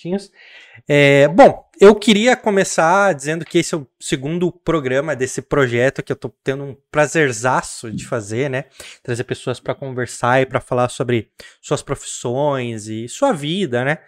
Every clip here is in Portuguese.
bonitinhos. É, bom, eu queria começar dizendo que esse é o segundo programa desse projeto que eu tô tendo um prazerzaço de fazer, né? Trazer pessoas para conversar e para falar sobre suas profissões e sua vida, né?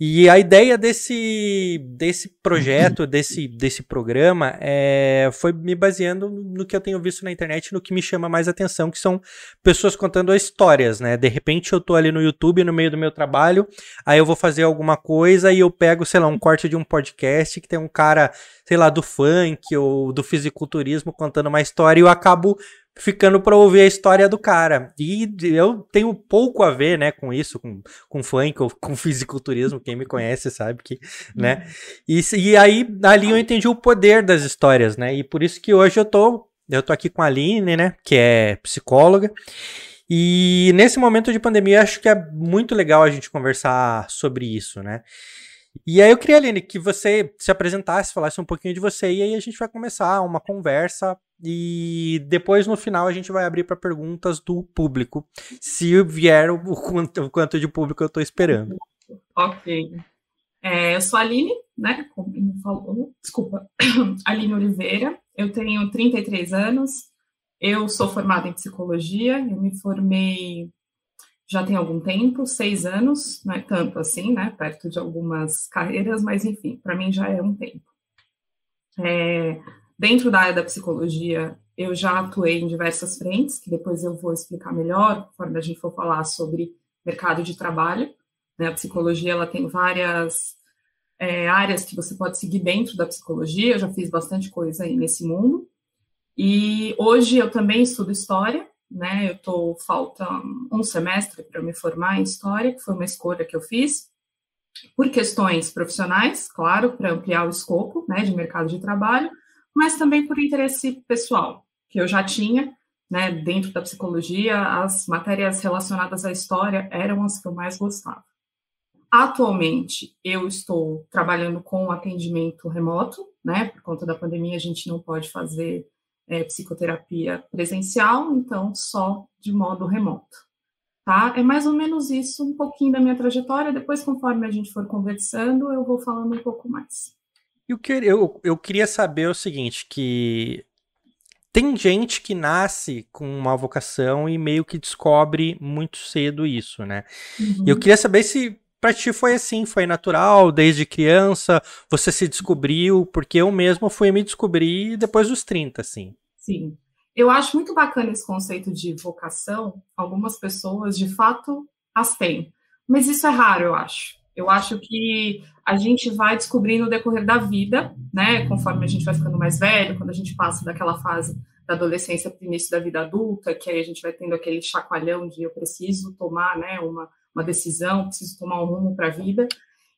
E a ideia desse, desse projeto, desse, desse programa, é, foi me baseando no que eu tenho visto na internet, no que me chama mais atenção, que são pessoas contando histórias, né? De repente eu tô ali no YouTube, no meio do meu trabalho, aí eu vou fazer alguma coisa e eu pego, sei lá, um corte de um podcast que tem um cara, sei lá, do funk ou do fisiculturismo contando uma história e eu acabo ficando para ouvir a história do cara. E eu tenho pouco a ver, né, com isso, com, com funk ou com fisiculturismo, quem me conhece sabe que, né? E, e aí, ali eu entendi o poder das histórias, né? E por isso que hoje eu tô, eu tô aqui com a Aline, né, que é psicóloga. E nesse momento de pandemia, acho que é muito legal a gente conversar sobre isso, né? E aí eu queria, Aline, que você se apresentasse, falasse um pouquinho de você, e aí a gente vai começar uma conversa e depois no final a gente vai abrir para perguntas do público, se vier o quanto, o quanto de público eu estou esperando. Ok. É, eu sou a Aline, né? Como falou, desculpa, Aline Oliveira. Eu tenho 33 anos. Eu sou formada em psicologia. Eu me formei já tem algum tempo, seis anos, não é tanto assim, né? Perto de algumas carreiras, mas enfim, para mim já é um tempo. É, Dentro da área da psicologia, eu já atuei em diversas frentes, que depois eu vou explicar melhor, conforme a gente for falar sobre mercado de trabalho. Né? A psicologia ela tem várias é, áreas que você pode seguir dentro da psicologia, eu já fiz bastante coisa aí nesse mundo. E hoje eu também estudo história, né? Eu tô falta um semestre para me formar em história, que foi uma escolha que eu fiz por questões profissionais, claro, para ampliar o escopo, né, de mercado de trabalho, mas também por interesse pessoal, que eu já tinha, né, dentro da psicologia, as matérias relacionadas à história eram as que eu mais gostava. Atualmente, eu estou trabalhando com atendimento remoto, né, por conta da pandemia, a gente não pode fazer é, psicoterapia presencial, então só de modo remoto. Tá? É mais ou menos isso, um pouquinho da minha trajetória. Depois, conforme a gente for conversando, eu vou falando um pouco mais. E o que eu, eu queria saber o seguinte, que tem gente que nasce com uma vocação e meio que descobre muito cedo isso, né? Uhum. E eu queria saber se pra ti foi assim, foi natural, desde criança, você se descobriu, porque eu mesmo fui me descobrir depois dos 30, assim. Sim. Eu acho muito bacana esse conceito de vocação. Algumas pessoas, de fato, as têm. Mas isso é raro, eu acho. Eu acho que a gente vai descobrindo no decorrer da vida, né? Conforme a gente vai ficando mais velho, quando a gente passa daquela fase da adolescência para o início da vida adulta, que aí a gente vai tendo aquele chacoalhão de eu preciso tomar, né, uma, uma decisão, preciso tomar um rumo para a vida.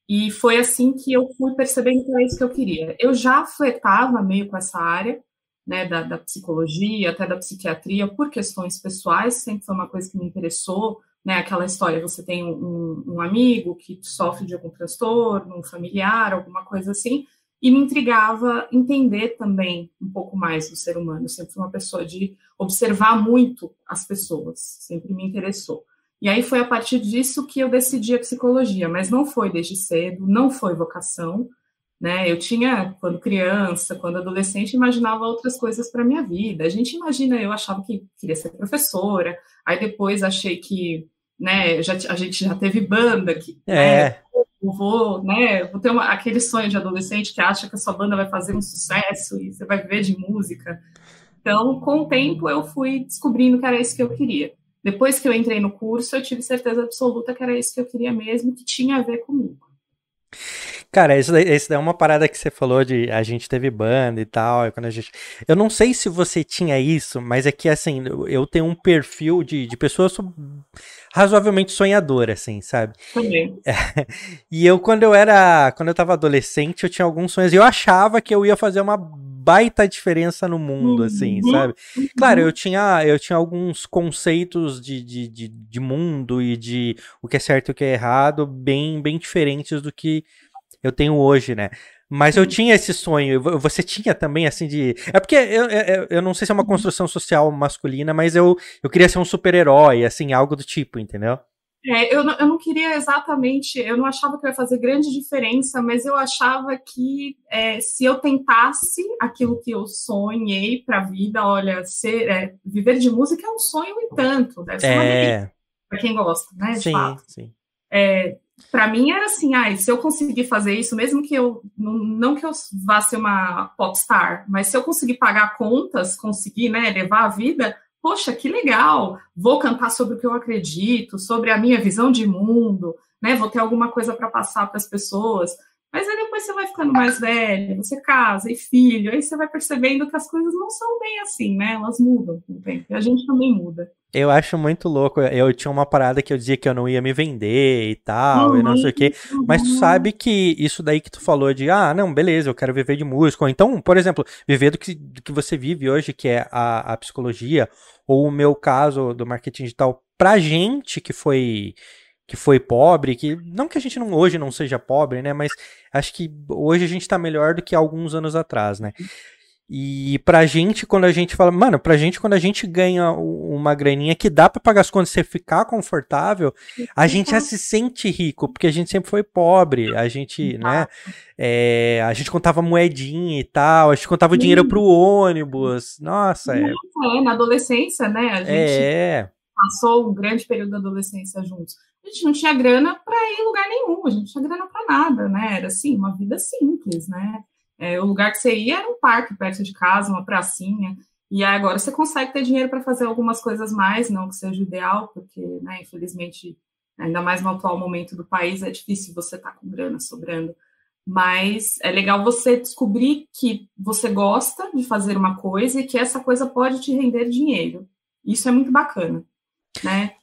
E foi assim que eu fui percebendo que era isso que eu queria. Eu já flertava meio com essa área, né, da, da psicologia, até da psiquiatria, por questões pessoais, sempre foi uma coisa que me interessou, né, aquela história, você tem um, um, amigo que sofre de algum transtorno, um familiar, alguma coisa assim, e me intrigava entender também um pouco mais do ser humano. Eu sempre fui uma pessoa de observar muito as pessoas, sempre me interessou. E aí foi a partir disso que eu decidi a psicologia, mas não foi desde cedo, não foi vocação, né? Eu tinha, quando criança, quando adolescente, imaginava outras coisas para minha vida. A gente imagina, eu achava que queria ser professora, aí depois achei que né? Já, a gente já teve banda que é. Né, vou, né? Vou ter uma, aquele sonho de adolescente que acha que a sua banda vai fazer um sucesso e você vai viver de música. Então, com o tempo, eu fui descobrindo que era isso que eu queria. Depois que eu entrei no curso, eu tive certeza absoluta que era isso que eu queria mesmo, que tinha a ver comigo. Cara, isso daí, isso daí é uma parada que você falou de a gente teve banda e tal. Quando a gente... Eu não sei se você tinha isso, mas é que assim, eu tenho um perfil de, de pessoa razoavelmente sonhadora, assim, sabe? Também. É, e eu, quando eu era. Quando eu tava adolescente, eu tinha alguns sonhos e eu achava que eu ia fazer uma baita diferença no mundo, assim, uhum. sabe? Claro, eu tinha, eu tinha alguns conceitos de, de, de, de mundo e de o que é certo e o que é errado bem, bem diferentes do que eu tenho hoje, né? Mas eu tinha esse sonho. Você tinha também, assim, de. É porque eu, eu, eu não sei se é uma construção social masculina, mas eu, eu queria ser um super-herói, assim, algo do tipo, entendeu? É, eu, não, eu não queria exatamente, eu não achava que ia fazer grande diferença, mas eu achava que é, se eu tentasse aquilo que eu sonhei para a vida, olha, ser, é, viver de música é um sonho e tanto, deve ser uma É, para quem gosta, né? De sim, fato. sim. É, para mim era assim, ah, se eu conseguir fazer isso, mesmo que eu não, que eu vá ser uma popstar, mas se eu conseguir pagar contas, conseguir, né, levar a vida, poxa, que legal! Vou cantar sobre o que eu acredito, sobre a minha visão de mundo, né? Vou ter alguma coisa para passar para as pessoas. Mas aí depois você vai ficando mais velho, você casa e filho, aí você vai percebendo que as coisas não são bem assim, né? Elas mudam com o tempo. E a gente também muda. Eu acho muito louco. Eu tinha uma parada que eu dizia que eu não ia me vender e tal, e não sei o quê. Mas tu Uhum. sabe que isso daí que tu falou de, ah, não, beleza, eu quero viver de música. Ou então, por exemplo, viver do que, do que você vive hoje, que é a, a psicologia, ou o meu caso do marketing digital, pra gente que foi que foi pobre, que não que a gente não, hoje não seja pobre, né, mas acho que hoje a gente tá melhor do que alguns anos atrás, né? E pra gente, quando a gente fala, mano, pra gente, quando a gente ganha uma graninha que dá pra pagar as contas e você ficar confortável, a gente já se sente rico, porque a gente sempre foi pobre, a gente, né, é, a gente contava moedinha e tal, a gente contava dinheiro pro ônibus, nossa, é, É, na adolescência, né? A gente é, passou um grande período da adolescência juntos. A gente não tinha grana para ir em lugar nenhum, a gente não tinha grana para nada, né? Era assim, uma vida simples, né? É, o lugar que você ia era um parque perto de casa, uma pracinha. E agora você consegue ter dinheiro para fazer algumas coisas mais, não que seja ideal, porque, né, infelizmente, ainda mais no atual momento do país, é difícil você estar com grana sobrando. Mas é legal você descobrir que você gosta de fazer uma coisa e que essa coisa pode te render dinheiro. Isso é muito bacana, né?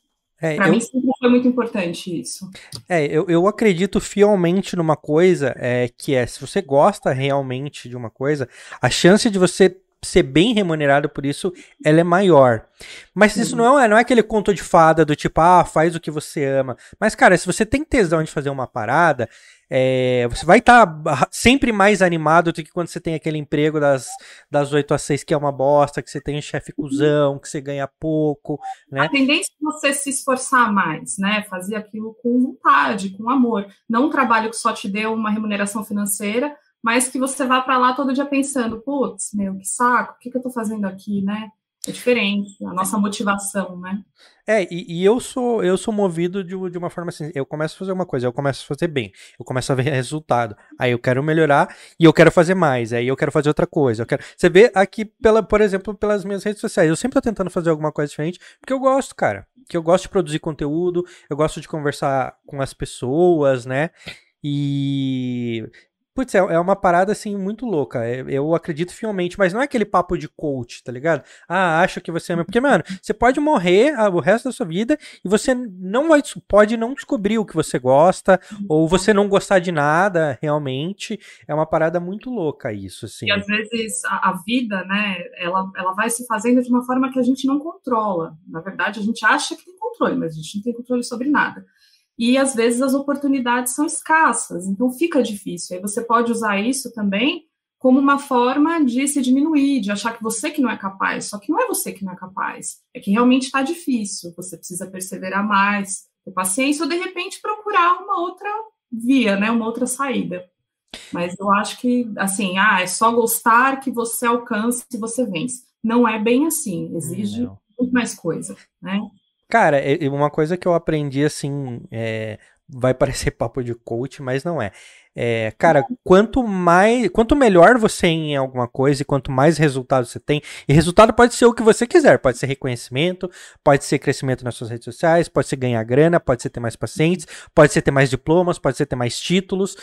É, Para eu- mim sempre foi muito importante isso. É, eu, eu acredito fielmente numa coisa é, que é, se você gosta realmente de uma coisa, a chance de você ser bem remunerado por isso, ela é maior. Mas isso não é, não é aquele conto de fada do tipo, ah, faz o que você ama. Mas, cara, se você tem tesão de fazer uma parada, é, você vai estar sempre mais animado do que quando você tem aquele emprego das, das 8 às 6 que é uma bosta, que você tem um chefe cuzão, que você ganha pouco, né? A tendência é você se esforçar mais, né? Fazer aquilo com vontade, com amor. Não um trabalho que só te dê uma remuneração financeira, mas que você vá para lá todo dia pensando, putz, meu, que saco, o que, que eu tô fazendo aqui, né? É diferente, a nossa motivação, né? É, e, e eu sou eu sou movido de, de uma forma assim, eu começo a fazer uma coisa, eu começo a fazer bem, eu começo a ver resultado, aí eu quero melhorar e eu quero fazer mais, aí eu quero fazer outra coisa, eu quero... Você vê aqui, pela, por exemplo, pelas minhas redes sociais, eu sempre tô tentando fazer alguma coisa diferente, porque eu gosto, cara, que eu gosto de produzir conteúdo, eu gosto de conversar com as pessoas, né, e... Putz, é, é uma parada assim muito louca. é- Eu acredito fielmente, mas não é aquele papo de coach, tá ligado? Ah, acho que você ama. Porque, mano, você pode morrer ah, o resto da sua vida e você não vai, pode não descobrir o que você gosta, ou você não gostar de nada, realmente. É uma parada muito louca isso, assim. E às vezes a, a vida, né, ela, ela vai se fazendo de uma forma que a gente não controla. Na verdade, a gente acha que tem controle, mas a gente não tem controle sobre nada. E às vezes as oportunidades são escassas, então fica difícil. Aí você pode usar isso também como uma forma de se diminuir, de achar que você que não é capaz. Só que não é você que não é capaz, é que realmente está difícil. Você precisa perseverar mais, ter paciência ou de repente procurar uma outra via, né, uma outra saída. Mas eu acho que, assim, ah, é só gostar que você alcance e você vence. Não é bem assim, exige Não. muito mais coisa, né? Cara, é- é uma coisa que eu aprendi assim, é, vai parecer papo de coach, mas não é. É, cara, quanto mais, quanto melhor você é em alguma coisa e quanto mais resultado você tem, e resultado pode ser o que você quiser, pode ser reconhecimento, pode ser crescimento nas suas redes sociais, pode ser ganhar grana, pode ser ter mais pacientes, pode ser ter mais diplomas, pode ser ter mais títulos,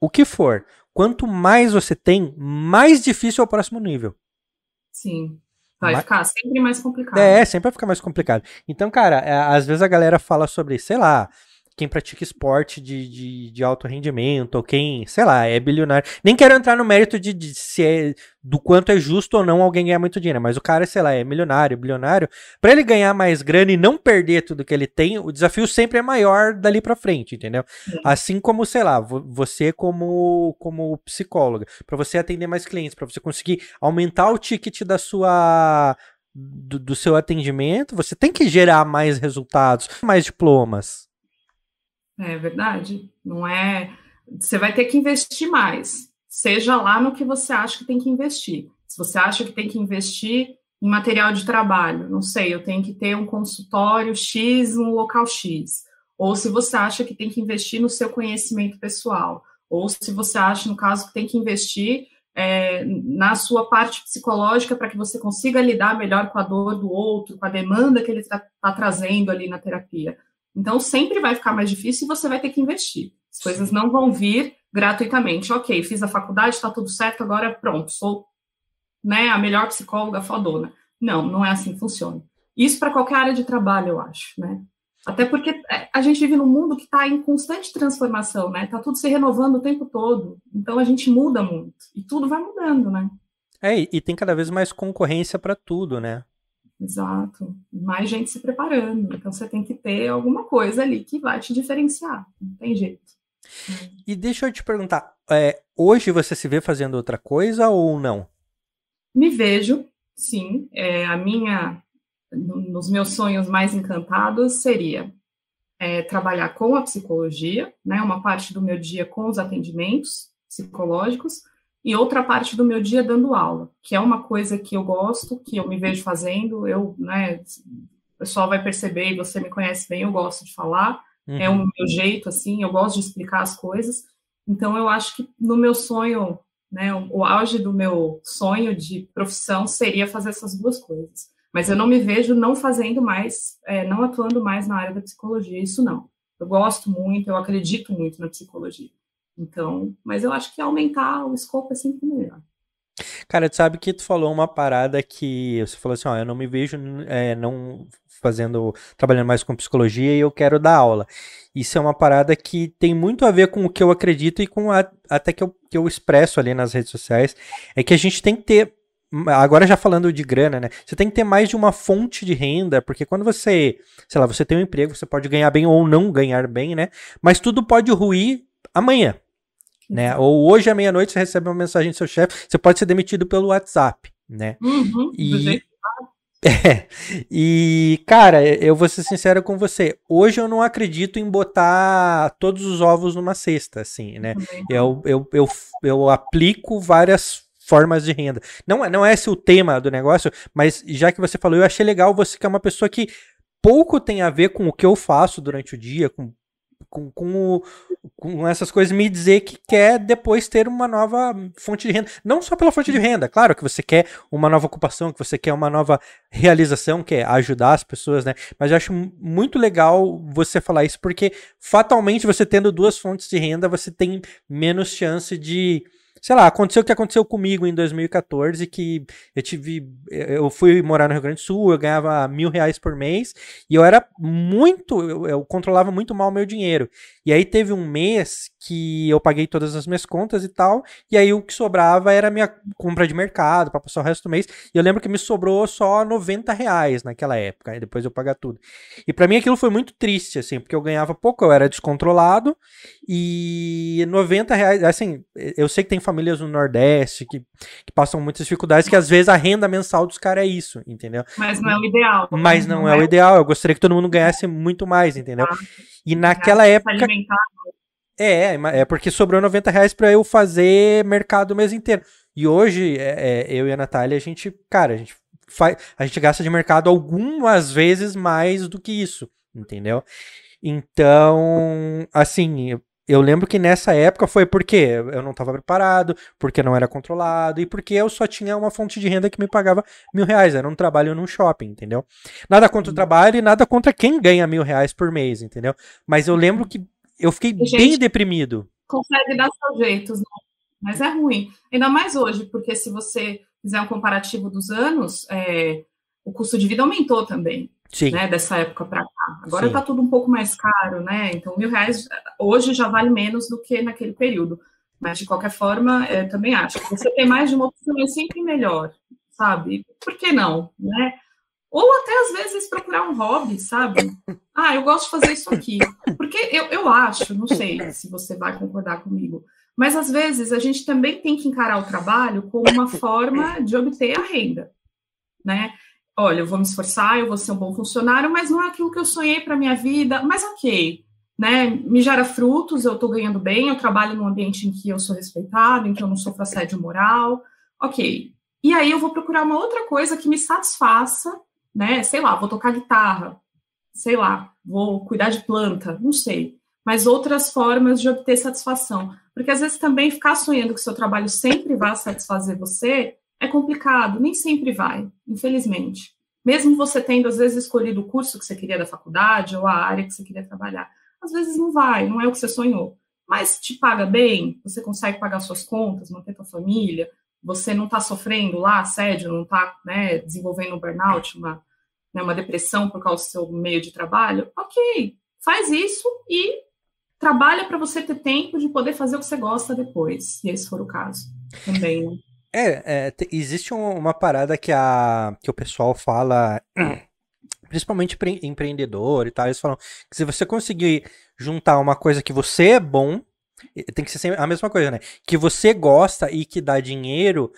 o que for. Quanto mais você tem, mais difícil é o próximo nível. Sim. Vai Mas- ficar sempre mais complicado. É, sempre vai ficar mais complicado. Então, cara, é, às vezes a galera fala sobre, sei lá, quem pratica esporte de, de, de alto rendimento, ou quem, sei lá, é bilionário. Nem quero entrar no mérito de, de se é, do quanto é justo ou não alguém ganhar muito dinheiro, mas o cara, sei lá, é milionário, bilionário. Pra ele ganhar mais grana e não perder tudo que ele tem, o desafio sempre é maior dali pra frente, entendeu? Assim como, sei lá, vo- você como, como psicóloga, pra você atender mais clientes, pra você conseguir aumentar o ticket da sua do, do seu atendimento, você tem que gerar mais resultados, mais diplomas. É verdade. Não é. Você vai ter que investir mais. Seja lá no que você acha que tem que investir. Se você acha que tem que investir em material de trabalho, não sei, eu tenho que ter um consultório X no local X. Ou se você acha que tem que investir no seu conhecimento pessoal. Ou se você acha, no caso, que tem que investir é, na sua parte psicológica para que você consiga lidar melhor com a dor do outro, com a demanda que ele está tá trazendo ali na terapia. Então, sempre vai ficar mais difícil e você vai ter que investir. As coisas não vão vir gratuitamente. Ok, fiz a faculdade, está tudo certo, agora pronto, sou né, a melhor psicóloga fodona. Não, não é assim que funciona. Isso para qualquer área de trabalho, eu acho, né? Até porque é, a gente vive num mundo que está em constante transformação, né? Está tudo se renovando o tempo todo. Então a gente muda muito. E tudo vai mudando, né? É, e tem cada vez mais concorrência para tudo, né? Exato. Mais gente se preparando. Então você tem que ter alguma coisa ali que vai te diferenciar. Não tem jeito. E deixa eu te perguntar, é, hoje você se vê fazendo outra coisa ou não? Me vejo, sim. É, a minha nos meus sonhos mais encantados seria é, trabalhar com a psicologia, né, uma parte do meu dia com os atendimentos psicológicos e outra parte do meu dia dando aula, que é uma coisa que eu gosto, que eu me vejo fazendo, eu, né, o pessoal vai perceber, e você me conhece bem, eu gosto de falar, uhum. é o meu jeito, assim, eu gosto de explicar as coisas, então eu acho que no meu sonho, né, o, o auge do meu sonho de profissão seria fazer essas duas coisas. Mas eu não me vejo não fazendo mais, é, não atuando mais na área da psicologia, isso não. Eu gosto muito, eu acredito muito na psicologia. Então, mas eu acho que aumentar o escopo é sempre melhor. Cara, tu sabe que tu falou uma parada que você falou assim, ó, eu não me vejo é, não fazendo, trabalhando mais com psicologia e eu quero dar aula. Isso é uma parada que tem muito a ver com o que eu acredito e com a, até que eu, que eu expresso ali nas redes sociais, é que a gente tem que ter agora já falando de grana, né? Você tem que ter mais de uma fonte de renda, porque quando você, sei lá, você tem um emprego, você pode ganhar bem ou não ganhar bem, né? Mas tudo pode ruir amanhã, né? Ou hoje à meia-noite você recebe uma mensagem do seu chefe, você pode ser demitido pelo WhatsApp, né? Uhum, e é, e cara, eu vou ser sincero com você. Hoje eu não acredito em botar todos os ovos numa cesta, assim, né? Eu, eu, eu, eu aplico várias formas de renda. Não, é, não é esse o tema do negócio, mas já que você falou, eu achei legal você que é uma pessoa que pouco tem a ver com o que eu faço durante o dia, com com, com, com, essas coisas, me dizer que quer depois ter uma nova fonte de renda. Não só pela fonte de renda, claro que você quer uma nova ocupação, que você quer uma nova realização, que é ajudar as pessoas, né? Mas eu acho muito legal você falar isso, porque fatalmente você tendo duas fontes de renda, você tem menos chance de sei lá, aconteceu o que aconteceu comigo em 2014, que eu tive, eu fui morar no Rio Grande do Sul, eu ganhava mil reais por mês, e eu era muito, eu, eu controlava muito mal o meu dinheiro. E aí teve um mês que eu paguei todas as minhas contas e tal, e aí o que sobrava era minha compra de mercado para passar o resto do mês. E eu lembro que me sobrou só 90 reais naquela época, e depois eu pagar tudo. E para mim aquilo foi muito triste, assim, porque eu ganhava pouco, eu era descontrolado, e 90 reais, assim, eu sei que tem famílias no Nordeste que, que passam muitas dificuldades, que às vezes a renda mensal dos caras é isso, entendeu? Mas não é o ideal. Mas não, não é, é, o ideal, eu gostaria que todo mundo ganhasse muito mais, entendeu? Ah. E naquela época. É, é porque sobrou 90 reais pra eu fazer mercado o mês inteiro. E hoje, é, é, eu e a Natália, a gente, cara, a gente, faz, a gente gasta de mercado algumas vezes mais do que isso, entendeu? Então, assim, eu lembro que nessa época foi porque eu não estava preparado, porque não era controlado e porque eu só tinha uma fonte de renda que me pagava mil reais. Era um trabalho num shopping, entendeu? Nada contra o trabalho e nada contra quem ganha mil reais por mês, entendeu? Mas eu lembro que eu fiquei bem deprimido. Consegue dar seus jeitos, né? mas é ruim. Ainda mais hoje, porque se você fizer um comparativo dos anos, é, o custo de vida aumentou também. Sim. Né, dessa época para cá. Agora está tudo um pouco mais caro, né? Então, mil reais hoje já vale menos do que naquele período. Mas, de qualquer forma, eu também acho que você ter mais de uma opção é sempre melhor, sabe? Por que não, né? Ou até, às vezes, procurar um hobby, sabe? Ah, eu gosto de fazer isso aqui. Porque eu, eu acho, não sei se você vai concordar comigo, mas, às vezes, a gente também tem que encarar o trabalho como uma forma de obter a renda, né? olha, eu vou me esforçar, eu vou ser um bom funcionário, mas não é aquilo que eu sonhei para minha vida, mas ok, né, me gera frutos, eu estou ganhando bem, eu trabalho num ambiente em que eu sou respeitado, em que eu não sofro assédio moral, ok. E aí eu vou procurar uma outra coisa que me satisfaça, né, sei lá, vou tocar guitarra, sei lá, vou cuidar de planta, não sei. Mas outras formas de obter satisfação. Porque às vezes também ficar sonhando que seu trabalho sempre vai satisfazer você é complicado, nem sempre vai, infelizmente. Mesmo você tendo, às vezes, escolhido o curso que você queria da faculdade ou a área que você queria trabalhar. Às vezes não vai, não é o que você sonhou. Mas te paga bem, você consegue pagar suas contas, manter tua família, você não está sofrendo lá assédio, não está né, desenvolvendo um burnout, uma, né, uma depressão por causa do seu meio de trabalho, ok, faz isso e trabalha para você ter tempo de poder fazer o que você gosta depois, se esse for o caso. Também, né? É, é existe uma parada que, a, que o pessoal fala, principalmente empreendedor e tal, eles falam que se você conseguir juntar uma coisa que você é bom, tem que ser a mesma coisa, né? Que você gosta e que dá dinheiro,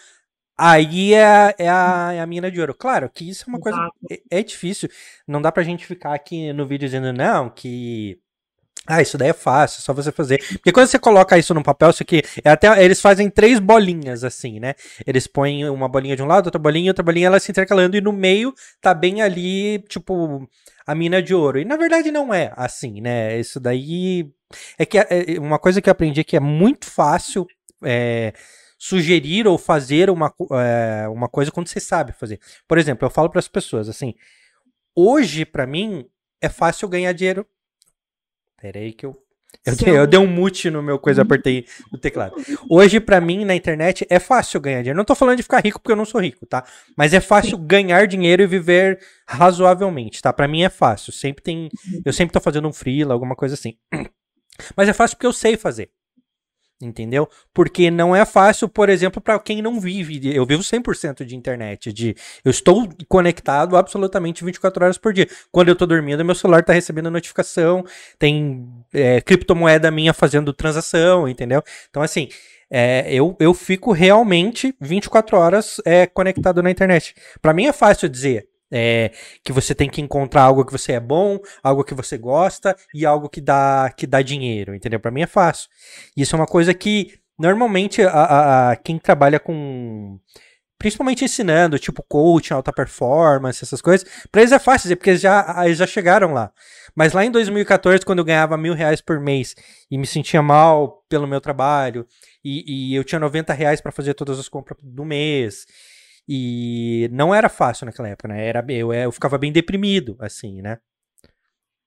aí é, é, a, é a mina de ouro. Claro que isso é uma coisa. É, é difícil. Não dá pra gente ficar aqui no vídeo dizendo, não, que ah, isso daí é fácil, é só você fazer. Porque quando você coloca isso no papel, isso aqui, é até eles fazem três bolinhas assim, né? Eles põem uma bolinha de um lado, outra bolinha, outra bolinha, ela se intercalando e no meio tá bem ali, tipo, a mina de ouro. E na verdade não é assim, né? Isso daí é que é, é uma coisa que eu aprendi que é muito fácil é, sugerir ou fazer uma, é, uma coisa quando você sabe fazer. Por exemplo, eu falo para as pessoas assim: hoje para mim é fácil ganhar dinheiro Pera aí que eu. Eu, dei, eu dei um mute no meu coisa, apertei o teclado. Hoje, para mim, na internet, é fácil ganhar dinheiro. Não tô falando de ficar rico porque eu não sou rico, tá? Mas é fácil ganhar dinheiro e viver razoavelmente, tá? Para mim é fácil. Sempre tem. Eu sempre tô fazendo um freela, alguma coisa assim. Mas é fácil porque eu sei fazer entendeu? Porque não é fácil, por exemplo, para quem não vive. Eu vivo 100% de internet, de eu estou conectado absolutamente 24 horas por dia. Quando eu tô dormindo, meu celular tá recebendo notificação, tem é, criptomoeda minha fazendo transação, entendeu? Então, assim, é, eu, eu fico realmente 24 horas é, conectado na internet. Para mim é fácil dizer, é, que você tem que encontrar algo que você é bom, algo que você gosta e algo que dá, que dá dinheiro, entendeu? Para mim é fácil. Isso é uma coisa que normalmente a, a, a quem trabalha com principalmente ensinando, tipo coaching, alta performance, essas coisas, para eles é fácil porque eles já, eles já chegaram lá. Mas lá em 2014, quando eu ganhava mil reais por mês e me sentia mal pelo meu trabalho, e, e eu tinha 90 reais para fazer todas as compras do mês, e não era fácil naquela época, né? Era, eu, eu ficava bem deprimido, assim, né?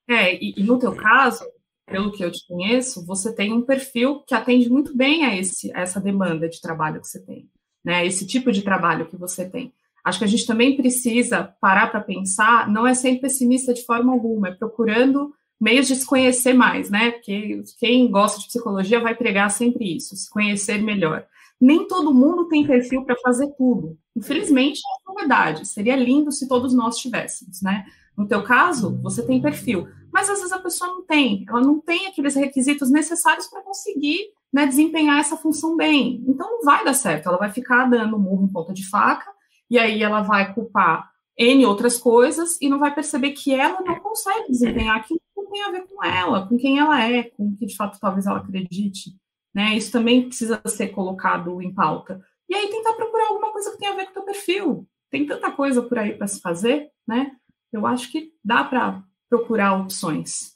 É, e, e, no teu caso, pelo que eu te conheço, você tem um perfil que atende muito bem a, esse, a essa demanda de trabalho que você tem, né? Esse tipo de trabalho que você tem. Acho que a gente também precisa parar para pensar, não é ser pessimista de forma alguma, é procurando meios de se conhecer mais, né? Porque quem gosta de psicologia vai pregar sempre isso, se conhecer melhor nem todo mundo tem perfil para fazer tudo. Infelizmente, é uma verdade. Seria lindo se todos nós tivéssemos, né? No teu caso, você tem perfil, mas às vezes a pessoa não tem. Ela não tem aqueles requisitos necessários para conseguir né, desempenhar essa função bem. Então não vai dar certo. Ela vai ficar dando murro em ponta de faca e aí ela vai culpar N outras coisas e não vai perceber que ela não consegue desempenhar aquilo que tem a ver com ela, com quem ela é, com o que de fato talvez ela acredite. Né? Isso também precisa ser colocado em pauta. E aí tentar procurar alguma coisa que tenha a ver com o teu perfil. Tem tanta coisa por aí para se fazer, né? Eu acho que dá para procurar opções.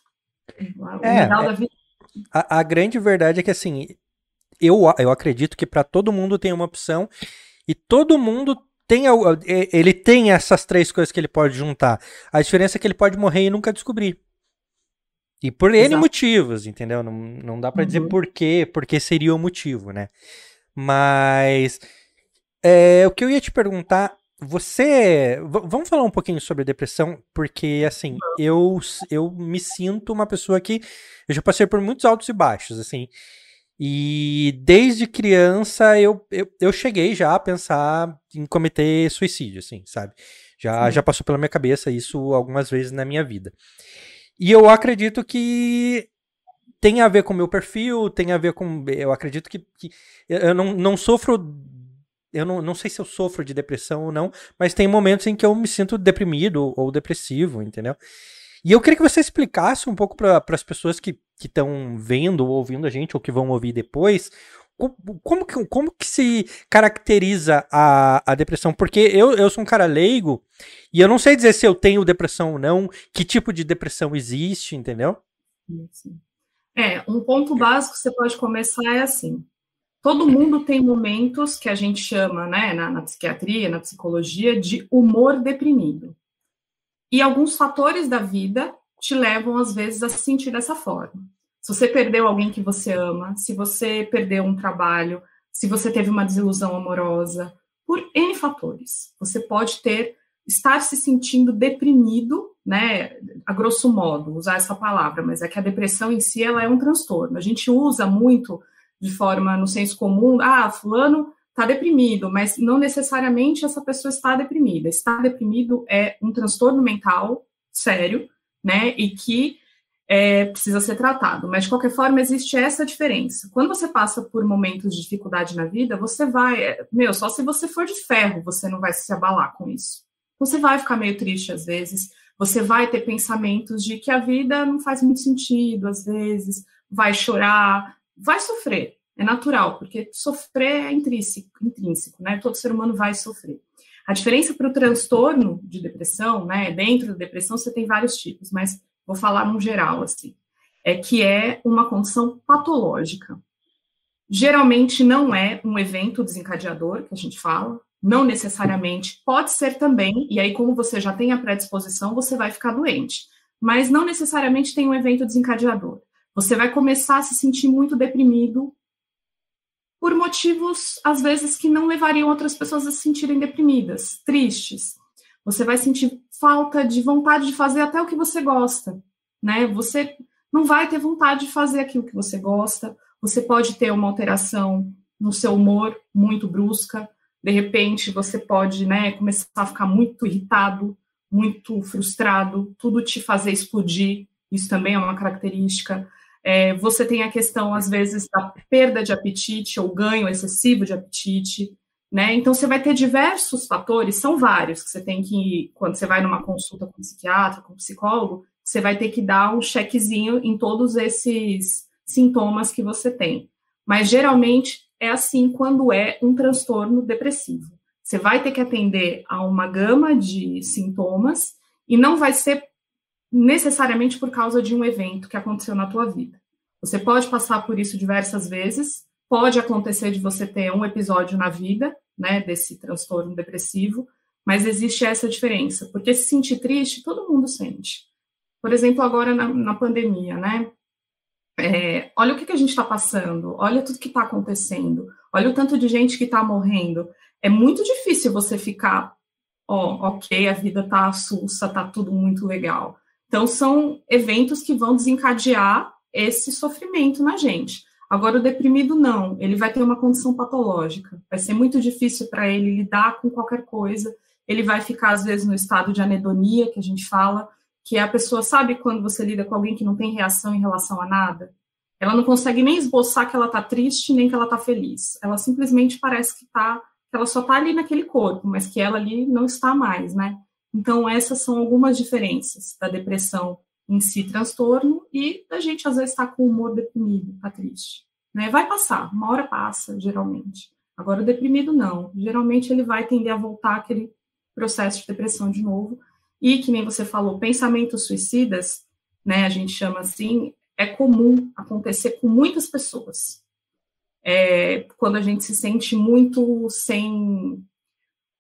É, é a, a, grande verdade é que assim, eu, eu acredito que para todo mundo tem uma opção e todo mundo tem ele tem essas três coisas que ele pode juntar. A diferença é que ele pode morrer e nunca descobrir. E por N motivos, entendeu? Não, não dá para uhum. dizer por quê, porque seria o motivo, né? Mas é, o que eu ia te perguntar, você. vamos falar um pouquinho sobre depressão, porque assim, eu, eu me sinto uma pessoa que. Eu já passei por muitos altos e baixos, assim. E desde criança eu, eu, eu cheguei já a pensar em cometer suicídio, assim, sabe? Já, já passou pela minha cabeça isso algumas vezes na minha vida. E eu acredito que tem a ver com o meu perfil, tem a ver com. Eu acredito que, que eu não, não sofro. Eu não, não sei se eu sofro de depressão ou não, mas tem momentos em que eu me sinto deprimido ou depressivo, entendeu? E eu queria que você explicasse um pouco para as pessoas que estão vendo ou ouvindo a gente, ou que vão ouvir depois, como que, como que se caracteriza a, a depressão? Porque eu, eu sou um cara leigo e eu não sei dizer se eu tenho depressão ou não, que tipo de depressão existe, entendeu? É, um ponto básico que você pode começar é assim. Todo mundo tem momentos que a gente chama, né, na, na psiquiatria, na psicologia, de humor deprimido. E alguns fatores da vida te levam, às vezes, a se sentir dessa forma. Se você perdeu alguém que você ama, se você perdeu um trabalho, se você teve uma desilusão amorosa, por N fatores. Você pode ter estar se sentindo deprimido, né, a grosso modo, usar essa palavra, mas é que a depressão em si ela é um transtorno. A gente usa muito de forma no senso comum, ah, fulano está deprimido, mas não necessariamente essa pessoa está deprimida. Estar deprimido é um transtorno mental sério, né, e que é, precisa ser tratado. Mas, de qualquer forma, existe essa diferença. Quando você passa por momentos de dificuldade na vida, você vai. É, meu, só se você for de ferro, você não vai se abalar com isso. Você vai ficar meio triste às vezes, você vai ter pensamentos de que a vida não faz muito sentido, às vezes, vai chorar, vai sofrer. É natural, porque sofrer é intrínseco, intrínseco né? Todo ser humano vai sofrer. A diferença para o transtorno de depressão, né? Dentro da depressão você tem vários tipos, mas vou falar no geral, assim, é que é uma condição patológica. Geralmente não é um evento desencadeador, que a gente fala, não necessariamente, pode ser também, e aí, como você já tem a predisposição, você vai ficar doente, mas não necessariamente tem um evento desencadeador. Você vai começar a se sentir muito deprimido por motivos, às vezes, que não levariam outras pessoas a se sentirem deprimidas, tristes. Você vai sentir falta de vontade de fazer até o que você gosta, né? Você não vai ter vontade de fazer aquilo que você gosta. Você pode ter uma alteração no seu humor muito brusca. De repente, você pode, né, começar a ficar muito irritado, muito frustrado, tudo te fazer explodir. Isso também é uma característica. É, você tem a questão, às vezes, da perda de apetite ou ganho excessivo de apetite. Né? Então, você vai ter diversos fatores, são vários, que você tem que, quando você vai numa consulta com um psiquiatra, com um psicólogo, você vai ter que dar um chequezinho em todos esses sintomas que você tem. Mas, geralmente, é assim quando é um transtorno depressivo. Você vai ter que atender a uma gama de sintomas e não vai ser necessariamente por causa de um evento que aconteceu na tua vida. Você pode passar por isso diversas vezes, pode acontecer de você ter um episódio na vida né, desse transtorno depressivo, mas existe essa diferença, porque se sentir triste, todo mundo sente. Por exemplo, agora na, na pandemia, né? É, olha o que, que a gente está passando, olha tudo que está acontecendo, olha o tanto de gente que está morrendo. É muito difícil você ficar, ó, ok, a vida está sussa, está tudo muito legal. Então, são eventos que vão desencadear esse sofrimento na gente. Agora, o deprimido não, ele vai ter uma condição patológica, vai ser muito difícil para ele lidar com qualquer coisa, ele vai ficar, às vezes, no estado de anedonia, que a gente fala, que a pessoa sabe quando você lida com alguém que não tem reação em relação a nada? Ela não consegue nem esboçar que ela está triste, nem que ela está feliz. Ela simplesmente parece que tá, que ela só está ali naquele corpo, mas que ela ali não está mais, né? Então, essas são algumas diferenças da depressão em si transtorno e a gente às vezes está com o humor deprimido, está triste. Né? Vai passar, uma hora passa, geralmente. Agora, o deprimido não. Geralmente ele vai tender a voltar aquele processo de depressão de novo. E, que nem você falou, pensamentos suicidas, né, a gente chama assim, é comum acontecer com muitas pessoas. É, quando a gente se sente muito sem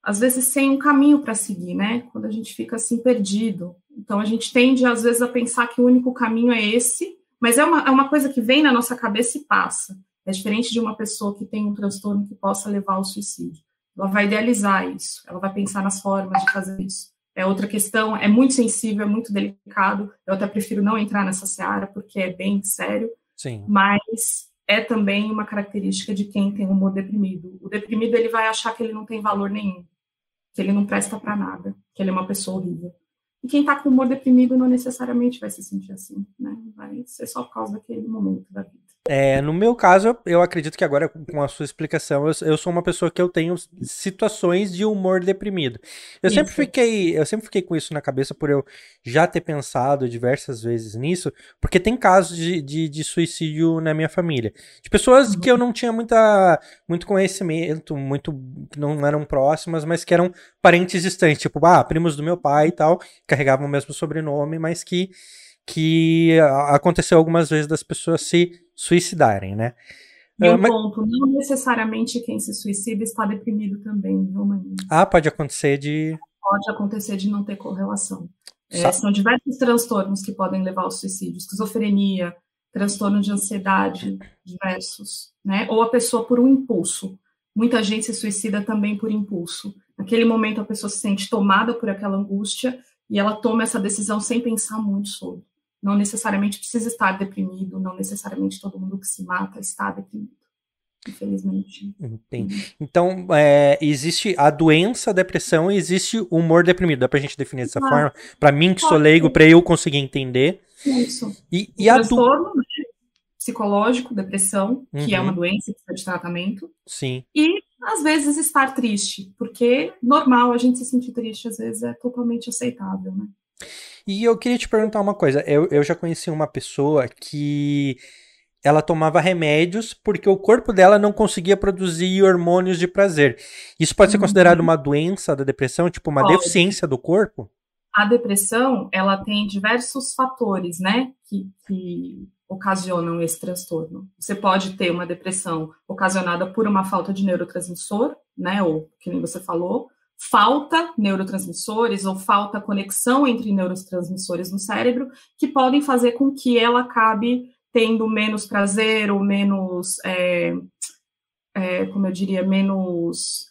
às vezes sem um caminho para seguir, né? Quando a gente fica assim perdido. Então a gente tende às vezes a pensar que o único caminho é esse, mas é uma, é uma coisa que vem na nossa cabeça e passa. É diferente de uma pessoa que tem um transtorno que possa levar ao suicídio. Ela vai idealizar isso, ela vai pensar nas formas de fazer isso. É outra questão, é muito sensível, é muito delicado. Eu até prefiro não entrar nessa seara porque é bem sério. Sim. Mas é também uma característica de quem tem humor deprimido. O deprimido ele vai achar que ele não tem valor nenhum que ele não presta para nada, que ele é uma pessoa horrível. E quem está com humor deprimido não necessariamente vai se sentir assim, né? Vai ser só por causa daquele momento da vida. É, no meu caso, eu acredito que agora, com a sua explicação, eu, eu, sou uma pessoa que eu tenho situações de humor deprimido. Eu isso. sempre fiquei, eu sempre fiquei com isso na cabeça por eu já ter pensado diversas vezes nisso, porque tem casos de, de, de suicídio na minha família. De pessoas uhum. que eu não tinha muita, muito conhecimento, muito, que não eram próximas, mas que eram parentes distantes, tipo, ah, primos do meu pai e tal, carregavam o mesmo sobrenome, mas que que aconteceu algumas vezes das pessoas se suicidarem, né? E um uh, mas... ponto, não necessariamente quem se suicida está deprimido também, viu, Maninho? Ah, pode acontecer de... Pode acontecer de não ter correlação. É, são diversos transtornos que podem levar ao suicídio, esquizofrenia, transtorno de ansiedade, diversos, né? Ou a pessoa por um impulso. Muita gente se suicida também por impulso. Naquele momento a pessoa se sente tomada por aquela angústia e ela toma essa decisão sem pensar muito sobre não necessariamente precisa estar deprimido, não necessariamente todo mundo que se mata está deprimido. Infelizmente. Entendi. Então, é, existe a doença, a depressão e existe o humor deprimido. Dá pra gente definir dessa ah, forma? Para mim, que sou leigo, para eu conseguir entender. Isso. E, e a transtorno né, psicológico, depressão, uhum. que é uma uhum. doença que precisa de tratamento. Sim. E, às vezes, estar triste, porque normal a gente se sentir triste, às vezes é totalmente aceitável, né? E eu queria te perguntar uma coisa. Eu, eu já conheci uma pessoa que ela tomava remédios porque o corpo dela não conseguia produzir hormônios de prazer. Isso pode ser uhum. considerado uma doença da depressão, tipo uma pode. deficiência do corpo? A depressão, ela tem diversos fatores, né, que, que ocasionam esse transtorno. Você pode ter uma depressão ocasionada por uma falta de neurotransmissor, né, ou que nem você falou, falta neurotransmissores ou falta conexão entre neurotransmissores no cérebro que podem fazer com que ela acabe tendo menos prazer ou menos, é, é, como eu diria, menos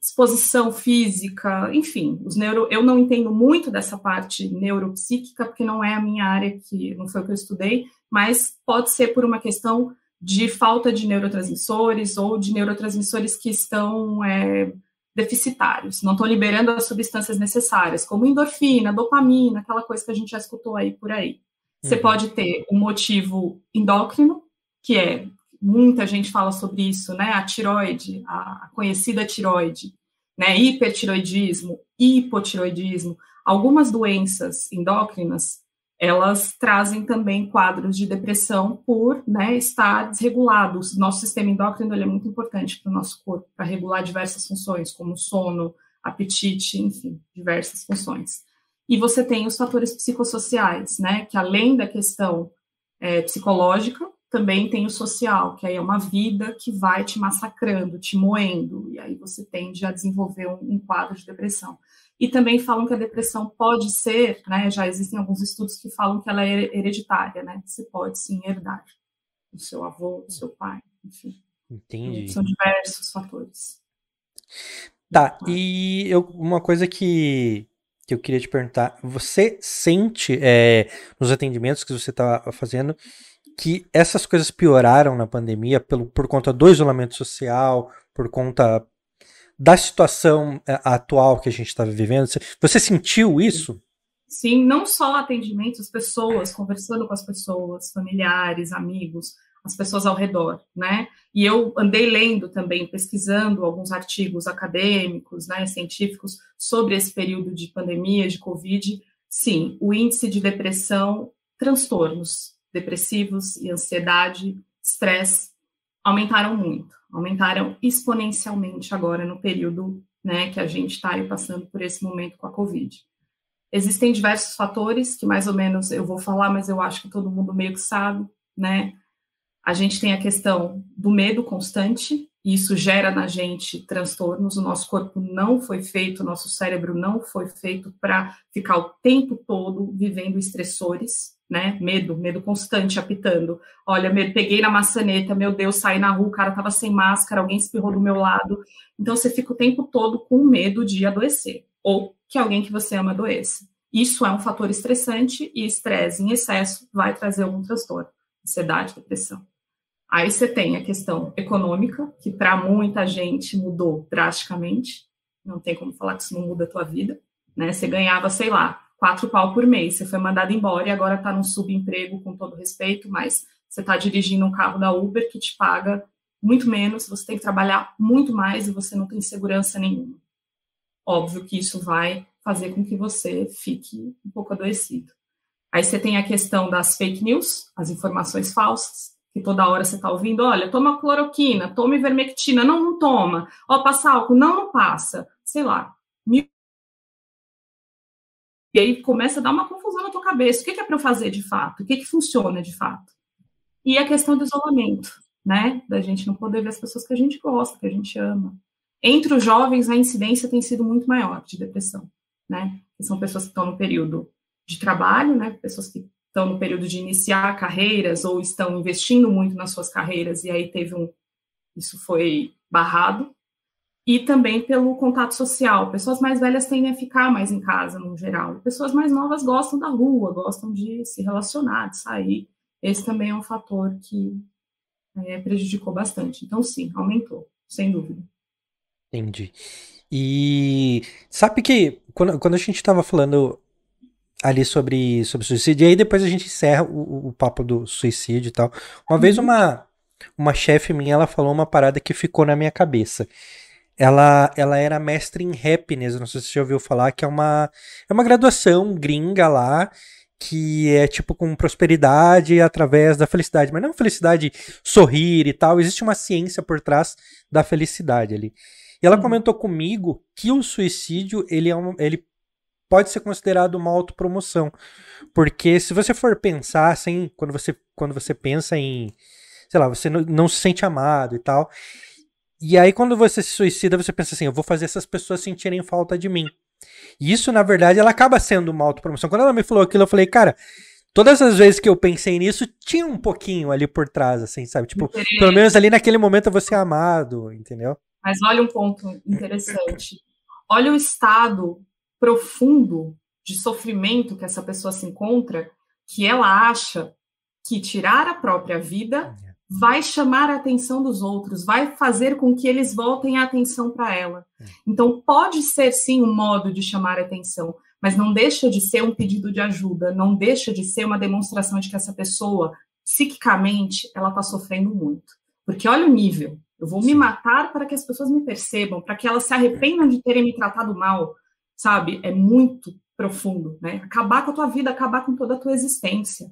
disposição física, enfim, os neuro, eu não entendo muito dessa parte neuropsíquica porque não é a minha área que não foi o que eu estudei, mas pode ser por uma questão de falta de neurotransmissores ou de neurotransmissores que estão é, deficitários, não estão liberando as substâncias necessárias, como endorfina, dopamina, aquela coisa que a gente já escutou aí por aí. Você uhum. pode ter um motivo endócrino, que é, muita gente fala sobre isso, né? A tiroide, a conhecida tiroide, né? Hipertiroidismo, hipotiroidismo, algumas doenças endócrinas elas trazem também quadros de depressão por né, estar desregulados. Nosso sistema endócrino é muito importante para o nosso corpo, para regular diversas funções, como sono, apetite, enfim, diversas funções. E você tem os fatores psicossociais, né, que além da questão é, psicológica, também tem o social, que aí é uma vida que vai te massacrando, te moendo, e aí você tende a desenvolver um, um quadro de depressão. E também falam que a depressão pode ser, né, já existem alguns estudos que falam que ela é hereditária, né, você pode sim herdar do seu avô, do seu pai, enfim. Entendi. São diversos fatores. Tá, e eu, uma coisa que, que eu queria te perguntar, você sente é, nos atendimentos que você está fazendo que essas coisas pioraram na pandemia pelo, por conta do isolamento social, por conta da situação é, atual que a gente está vivendo? Você sentiu isso? Sim, não só atendimento, as pessoas, conversando com as pessoas, familiares, amigos, as pessoas ao redor, né? E eu andei lendo também, pesquisando alguns artigos acadêmicos, né, científicos, sobre esse período de pandemia, de Covid. Sim, o índice de depressão, transtornos depressivos e ansiedade, estresse, aumentaram muito aumentaram exponencialmente agora no período né, que a gente está passando por esse momento com a Covid. Existem diversos fatores que mais ou menos eu vou falar, mas eu acho que todo mundo meio que sabe, né? A gente tem a questão do medo constante, e isso gera na gente transtornos. O nosso corpo não foi feito, o nosso cérebro não foi feito para ficar o tempo todo vivendo estressores né? Medo, medo constante, apitando. Olha, me peguei na maçaneta, meu Deus, saí na rua, o cara tava sem máscara, alguém espirrou do meu lado. Então você fica o tempo todo com medo de adoecer ou que alguém que você ama adoeça. Isso é um fator estressante e estresse em excesso vai trazer algum transtorno, ansiedade, depressão. Aí você tem a questão econômica, que para muita gente mudou drasticamente. Não tem como falar que isso não muda a tua vida, né? Você ganhava, sei lá, quatro pau por mês. Você foi mandado embora e agora está num subemprego, com todo respeito, mas você está dirigindo um carro da Uber que te paga muito menos, você tem que trabalhar muito mais e você não tem segurança nenhuma. Óbvio que isso vai fazer com que você fique um pouco adoecido. Aí você tem a questão das fake news, as informações falsas, que toda hora você está ouvindo, olha, toma cloroquina, toma ivermectina, não, não toma. Ó, passa álcool, não, não passa. Sei lá. E aí começa a dar uma confusão na tua cabeça. O que é para eu fazer de fato? O que, que funciona de fato? E a questão do isolamento, né? Da gente não poder ver as pessoas que a gente gosta, que a gente ama. Entre os jovens, a incidência tem sido muito maior de depressão, né? Que são pessoas que estão no período de trabalho, né? Pessoas que estão no período de iniciar carreiras ou estão investindo muito nas suas carreiras e aí teve um isso foi barrado e também pelo contato social. Pessoas mais velhas tendem a ficar mais em casa no geral. Pessoas mais novas gostam da rua, gostam de se relacionar, de sair. Esse também é um fator que é, prejudicou bastante. Então, sim, aumentou, sem dúvida. Entendi. E sabe que quando, quando a gente estava falando ali sobre, sobre suicídio, e aí depois a gente encerra o, o papo do suicídio e tal. Uma uhum. vez uma, uma chefe minha, ela falou uma parada que ficou na minha cabeça. Ela, ela era mestre em happiness, não sei se você já ouviu falar, que é uma, é uma graduação gringa lá, que é tipo com prosperidade através da felicidade, mas não felicidade sorrir e tal, existe uma ciência por trás da felicidade ali. E ela uhum. comentou comigo que o suicídio ele, é um, ele pode ser considerado uma autopromoção, porque se você for pensar assim, quando você, quando você pensa em, sei lá, você não, não se sente amado e tal, e aí quando você se suicida, você pensa assim, eu vou fazer essas pessoas sentirem falta de mim. E isso, na verdade, ela acaba sendo uma autopromoção. Quando ela me falou aquilo, eu falei, cara, todas as vezes que eu pensei nisso, tinha um pouquinho ali por trás, assim, sabe? Tipo, pelo menos ali naquele momento eu vou ser amado, entendeu? Mas olha um ponto interessante. Olha o estado profundo de sofrimento que essa pessoa se encontra, que ela acha que tirar a própria vida é vai chamar a atenção dos outros, vai fazer com que eles voltem a atenção para ela. É. Então, pode ser sim um modo de chamar a atenção, mas não deixa de ser um pedido de ajuda, não deixa de ser uma demonstração de que essa pessoa, psiquicamente, ela está sofrendo muito. Porque olha o nível. Eu vou me matar para que as pessoas me percebam, para que elas se arrependam de terem me tratado mal, sabe? É muito profundo, né? Acabar com a tua vida, acabar com toda a tua existência.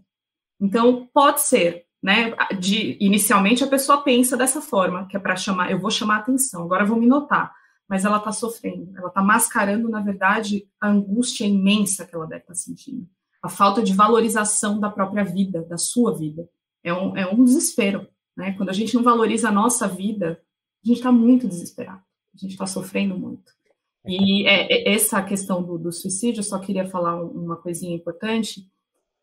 Então, pode ser, né? De, inicialmente a pessoa pensa dessa forma, que é para chamar, eu vou chamar atenção, agora vou me notar, mas ela está sofrendo, ela está mascarando, na verdade, a angústia imensa que ela deve estar tá sentindo, a falta de valorização da própria vida, da sua vida. É um, é um desespero, né? Quando a gente não valoriza a nossa vida, a gente está muito desesperado, a gente está sofrendo muito. E é, é, essa questão do, do suicídio, eu só queria falar uma coisinha importante,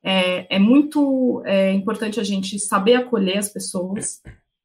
é, é muito é, importante a gente saber acolher as pessoas,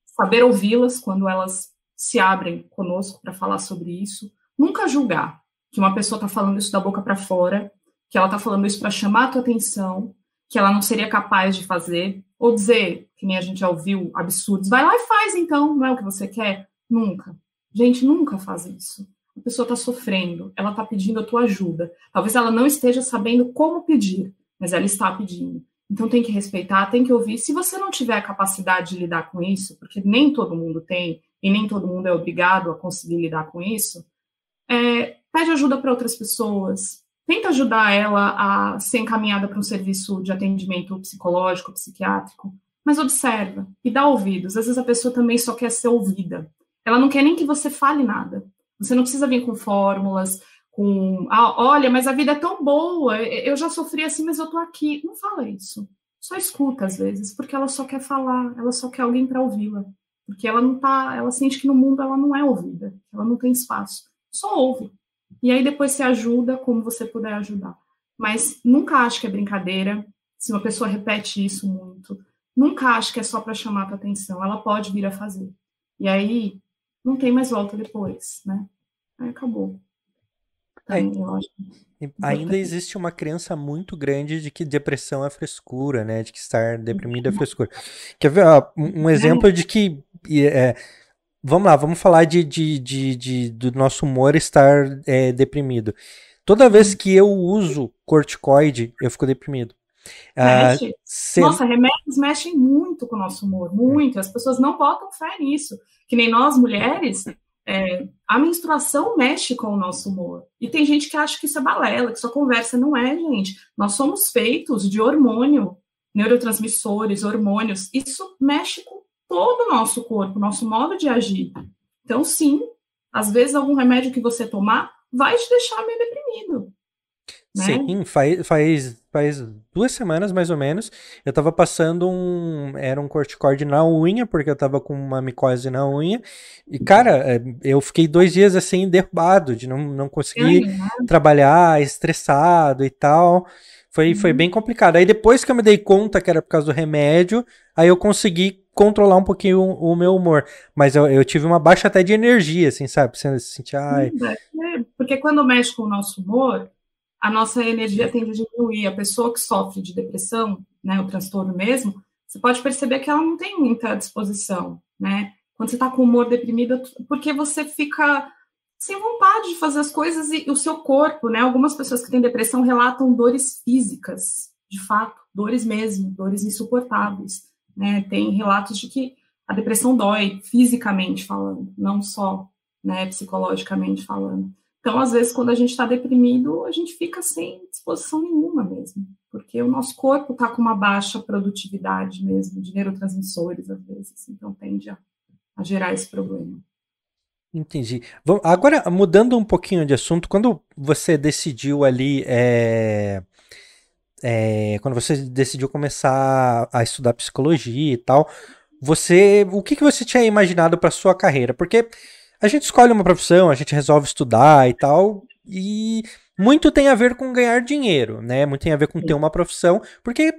saber ouvi-las quando elas se abrem conosco para falar sobre isso, nunca julgar que uma pessoa está falando isso da boca para fora, que ela está falando isso para chamar a tua atenção, que ela não seria capaz de fazer, ou dizer, que nem a gente já ouviu, absurdos, vai lá e faz então, não é o que você quer? Nunca. Gente, nunca faz isso. A pessoa está sofrendo, ela está pedindo a tua ajuda. Talvez ela não esteja sabendo como pedir, mas ela está pedindo. Então tem que respeitar, tem que ouvir. Se você não tiver a capacidade de lidar com isso, porque nem todo mundo tem e nem todo mundo é obrigado a conseguir lidar com isso, é, pede ajuda para outras pessoas. Tenta ajudar ela a ser encaminhada para um serviço de atendimento psicológico, psiquiátrico, mas observa e dá ouvidos. Às vezes a pessoa também só quer ser ouvida. Ela não quer nem que você fale nada. Você não precisa vir com fórmulas, com, ah, olha, mas a vida é tão boa, eu já sofri assim, mas eu tô aqui. Não fala isso. Só escuta às vezes, porque ela só quer falar, ela só quer alguém para ouvi-la. Porque ela não tá, ela sente que no mundo ela não é ouvida, ela não tem espaço. Só ouve. E aí depois você ajuda como você puder ajudar. Mas nunca acho que é brincadeira. Se uma pessoa repete isso muito, nunca acho que é só para chamar a atenção. Ela pode vir a fazer. E aí não tem mais volta depois, né? Aí acabou. É, ainda existe uma crença muito grande de que depressão é frescura, né? De que estar deprimido é uhum. frescura. Quer ver ó, um, um exemplo de que. É, vamos lá, vamos falar de, de, de, de do nosso humor estar é, deprimido. Toda vez uhum. que eu uso corticoide, eu fico deprimido. Ah, cê... Nossa, remédios mexem muito com o nosso humor, muito. As pessoas não botam fé nisso. Que nem nós, mulheres, é, a menstruação mexe com o nosso humor. E tem gente que acha que isso é balela, que só conversa. Não é, gente. Nós somos feitos de hormônio, neurotransmissores, hormônios. Isso mexe com todo o nosso corpo, nosso modo de agir. Então, sim, às vezes algum remédio que você tomar vai te deixar meio deprimido. Né? Sim, faz, faz, faz duas semanas mais ou menos. Eu tava passando um. Era um corticóide na unha, porque eu tava com uma micose na unha. E, cara, é, eu fiquei dois dias assim, derrubado, de não, não conseguir trabalhar, estressado e tal. Foi, uhum. foi bem complicado. Aí depois que eu me dei conta que era por causa do remédio, aí eu consegui controlar um pouquinho o, o meu humor. Mas eu, eu, tive uma baixa até de energia, assim, sabe? Você sentir, ai... É, porque quando mexe com o nosso humor, a nossa energia tende a diminuir. A pessoa que sofre de depressão, né, o transtorno mesmo, você pode perceber que ela não tem muita disposição, né? Quando você está com o humor deprimido, porque você fica sem vontade de fazer as coisas e o seu corpo, né? Algumas pessoas que têm depressão relatam dores físicas, de fato, dores mesmo, dores insuportáveis, né? Tem relatos de que a depressão dói fisicamente falando, não só, né, psicologicamente falando. Então, às vezes, quando a gente está deprimido, a gente fica sem disposição nenhuma mesmo, porque o nosso corpo está com uma baixa produtividade mesmo de neurotransmissores, às vezes, então tende a, a gerar esse problema. Entendi. Agora, mudando um pouquinho de assunto, quando você decidiu ali, é, é, quando você decidiu começar a estudar psicologia e tal, você, o que, que você tinha imaginado para sua carreira? Porque a gente escolhe uma profissão, a gente resolve estudar e tal, e muito tem a ver com ganhar dinheiro, né? Muito tem a ver com ter uma profissão, porque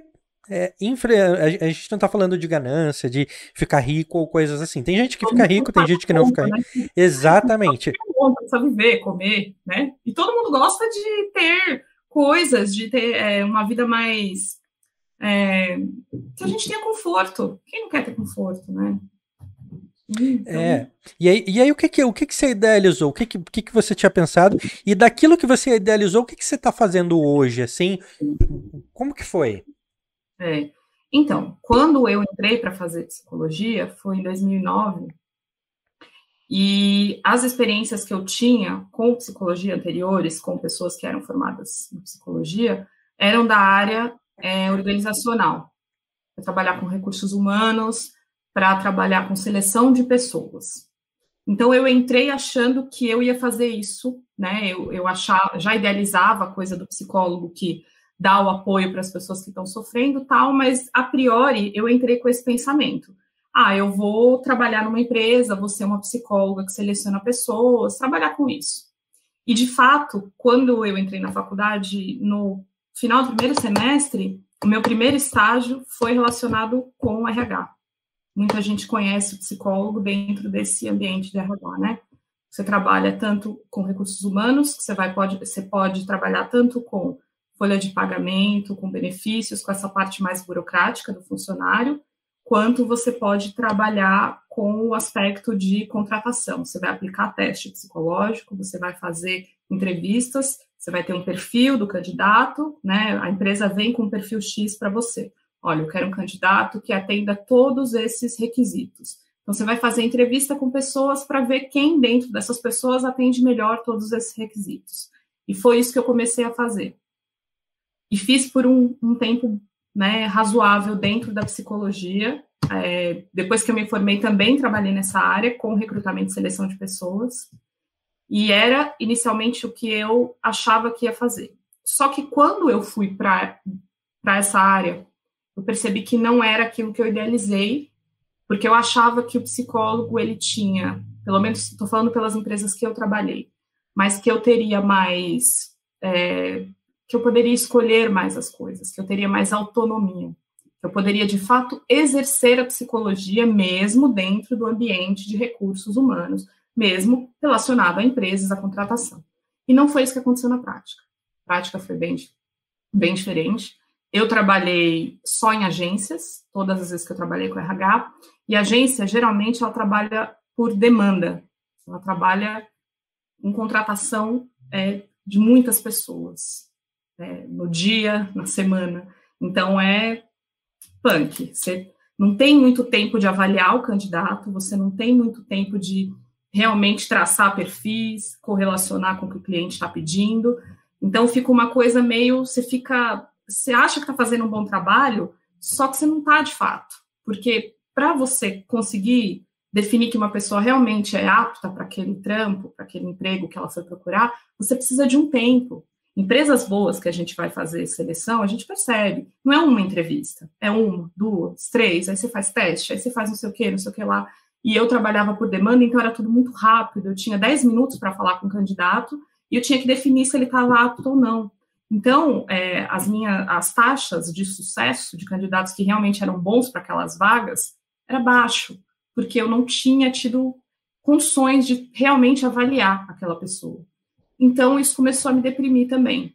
é, infra, a, gente não tá falando de ganância, de ficar rico ou coisas assim. Tem gente que fica rico, tem gente que não fica rico. Né? Exatamente. Precisa viver, comer, né? E todo mundo gosta de ter coisas, de ter é, uma vida mais. É, que a gente tenha conforto. Quem não quer ter conforto, né? Então... É. E aí, e aí o que que, o que que você idealizou? O que que, que que você tinha pensado? E daquilo que você idealizou, o que que você está fazendo hoje, assim? Como que foi? É. Então, quando eu entrei para fazer psicologia, foi em 2009, e as experiências que eu tinha com psicologia anteriores, com pessoas que eram formadas em psicologia, eram da área é, organizacional. Para trabalhar com recursos humanos, para trabalhar com seleção de pessoas. Então eu entrei achando que eu ia fazer isso, né? Eu, eu achava, já idealizava a coisa do psicólogo que dá o apoio para as pessoas que estão sofrendo, tal, mas a priori eu entrei com esse pensamento. Ah, eu vou trabalhar numa empresa, vou ser uma psicóloga que seleciona pessoas, trabalhar com isso. E de fato, quando eu entrei na faculdade, no final do primeiro semestre, o meu primeiro estágio foi relacionado com RH muita gente conhece o psicólogo dentro desse ambiente de RH, né? Você trabalha tanto com recursos humanos, você vai pode você pode trabalhar tanto com folha de pagamento, com benefícios, com essa parte mais burocrática do funcionário, quanto você pode trabalhar com o aspecto de contratação. Você vai aplicar teste psicológico, você vai fazer entrevistas, você vai ter um perfil do candidato, né? A empresa vem com um perfil X para você. Olha, eu quero um candidato que atenda todos esses requisitos. Então, você vai fazer entrevista com pessoas para ver quem dentro dessas pessoas atende melhor todos esses requisitos. E foi isso que eu comecei a fazer. E fiz por um, um tempo né, razoável dentro da psicologia. É, depois que eu me formei, também trabalhei nessa área com recrutamento e seleção de pessoas. E era inicialmente o que eu achava que ia fazer. Só que quando eu fui para essa área eu percebi que não era aquilo que eu idealizei, porque eu achava que o psicólogo ele tinha, pelo menos estou falando pelas empresas que eu trabalhei, mas que eu teria mais, é, que eu poderia escolher mais as coisas, que eu teria mais autonomia, que eu poderia de fato exercer a psicologia mesmo dentro do ambiente de recursos humanos, mesmo relacionado a empresas, a contratação. E não foi isso que aconteceu na prática. A prática foi bem, bem diferente. Eu trabalhei só em agências, todas as vezes que eu trabalhei com RH, e agência, geralmente, ela trabalha por demanda. Ela trabalha em contratação é, de muitas pessoas, é, no dia, na semana. Então é punk. Você não tem muito tempo de avaliar o candidato, você não tem muito tempo de realmente traçar perfis, correlacionar com o que o cliente está pedindo. Então fica uma coisa meio, você fica, você acha que está fazendo um bom trabalho, só que você não está de fato, porque para você conseguir definir que uma pessoa realmente é apta para aquele trampo, para aquele emprego que ela foi procurar, você precisa de um tempo. Empresas boas que a gente vai fazer seleção, a gente percebe. Não é uma entrevista, é uma, duas, três, aí você faz teste, aí você faz não sei o que, não sei o que lá. E eu trabalhava por demanda, então era tudo muito rápido. Eu tinha 10 minutos para falar com o candidato e eu tinha que definir se ele estava apto ou não. Então, é, as minhas as taxas de sucesso de candidatos que realmente eram bons para aquelas vagas era baixo, porque eu não tinha tido condições de realmente avaliar aquela pessoa. Então, isso começou a me deprimir também,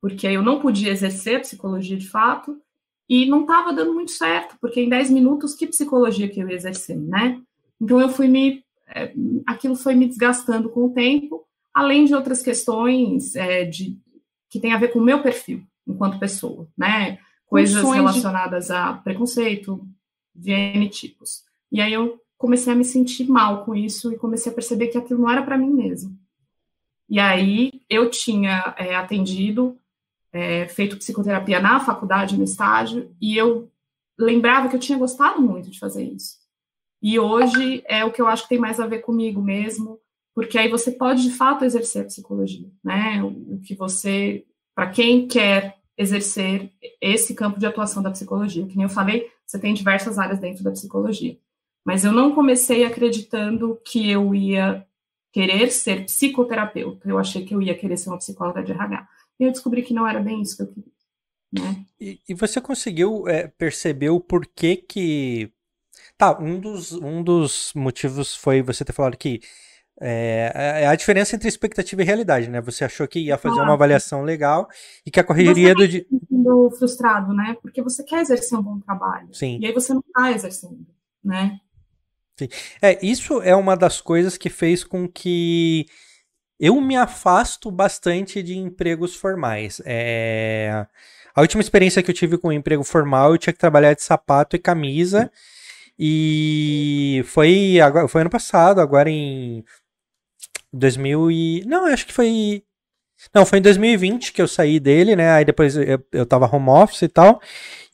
porque eu não podia exercer psicologia de fato e não estava dando muito certo, porque em 10 minutos, que psicologia que eu ia exercer, né? Então, eu fui me. É, aquilo foi me desgastando com o tempo, além de outras questões é, de, que tem a ver com o meu perfil enquanto pessoa, né? Coisas relacionadas de... a preconceito, genotipos. E aí eu comecei a me sentir mal com isso e comecei a perceber que aquilo não era para mim mesmo. E aí eu tinha é, atendido, é, feito psicoterapia na faculdade, no estágio, e eu lembrava que eu tinha gostado muito de fazer isso. E hoje é o que eu acho que tem mais a ver comigo mesmo, porque aí você pode de fato exercer a psicologia, né? O que você, para quem quer exercer esse campo de atuação da psicologia, que nem eu falei, você tem diversas áreas dentro da psicologia. Mas eu não comecei acreditando que eu ia querer ser psicoterapeuta. Eu achei que eu ia querer ser uma psicóloga de RH. E eu descobri que não era bem isso que eu queria. Né? E, e você conseguiu é, perceber o porquê que. Tá, um dos, um dos motivos foi você ter falado que é, é a diferença entre expectativa e realidade, né? Você achou que ia fazer uma avaliação legal e que a correria do. Dia... frustrado, né? Porque você quer exercer um bom trabalho. Sim. E aí você não está exercendo, né? Sim. É, isso é uma das coisas que fez com que eu me afasto bastante de empregos formais. É... A última experiência que eu tive com um emprego formal, eu tinha que trabalhar de sapato e camisa. E foi, agora, foi ano passado, agora em 2000 e... Não, acho que foi... Não, foi em 2020 que eu saí dele, né? Aí depois eu, eu tava home office e tal.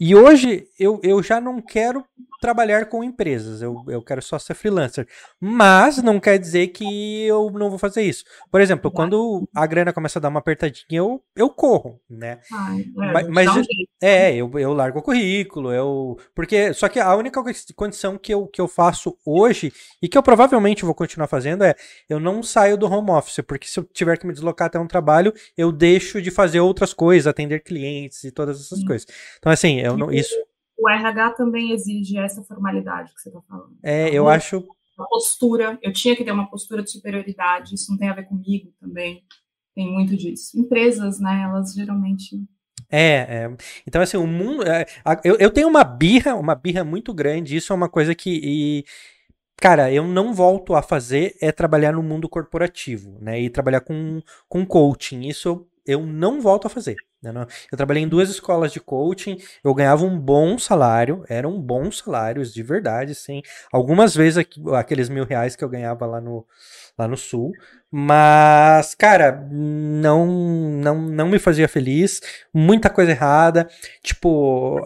E hoje eu, eu já não quero trabalhar com empresas, eu, eu quero só ser freelancer. Mas não quer dizer que eu não vou fazer isso. Por exemplo, quando a grana começa a dar uma apertadinha, eu, eu corro, né? Ai, é, mas, mas um é, eu, eu largo o currículo, eu. Porque. Só que a única condição que eu, que eu faço hoje, e que eu provavelmente vou continuar fazendo, é eu não saio do home office, porque se eu tiver que me deslocar até um trabalho, eu deixo de fazer outras coisas, atender clientes e todas essas coisas. Então, assim, eu não. Isso o RH também exige essa formalidade que você está falando. É, então, eu acho. A postura, eu tinha que ter uma postura de superioridade, isso não tem a ver comigo também, tem muito disso. Empresas, né, elas geralmente. É, é. então assim, o mundo. É, eu, eu tenho uma birra, uma birra muito grande, isso é uma coisa que. E, cara, eu não volto a fazer é trabalhar no mundo corporativo, né? E trabalhar com, com coaching. Isso eu, eu não volto a fazer. Né? Eu trabalhei em duas escolas de coaching, eu ganhava um bom salário, eram bons salários de verdade, sim. Algumas vezes aqueles mil reais que eu ganhava lá no, lá no sul, mas, cara, não, não, não me fazia feliz, muita coisa errada, tipo,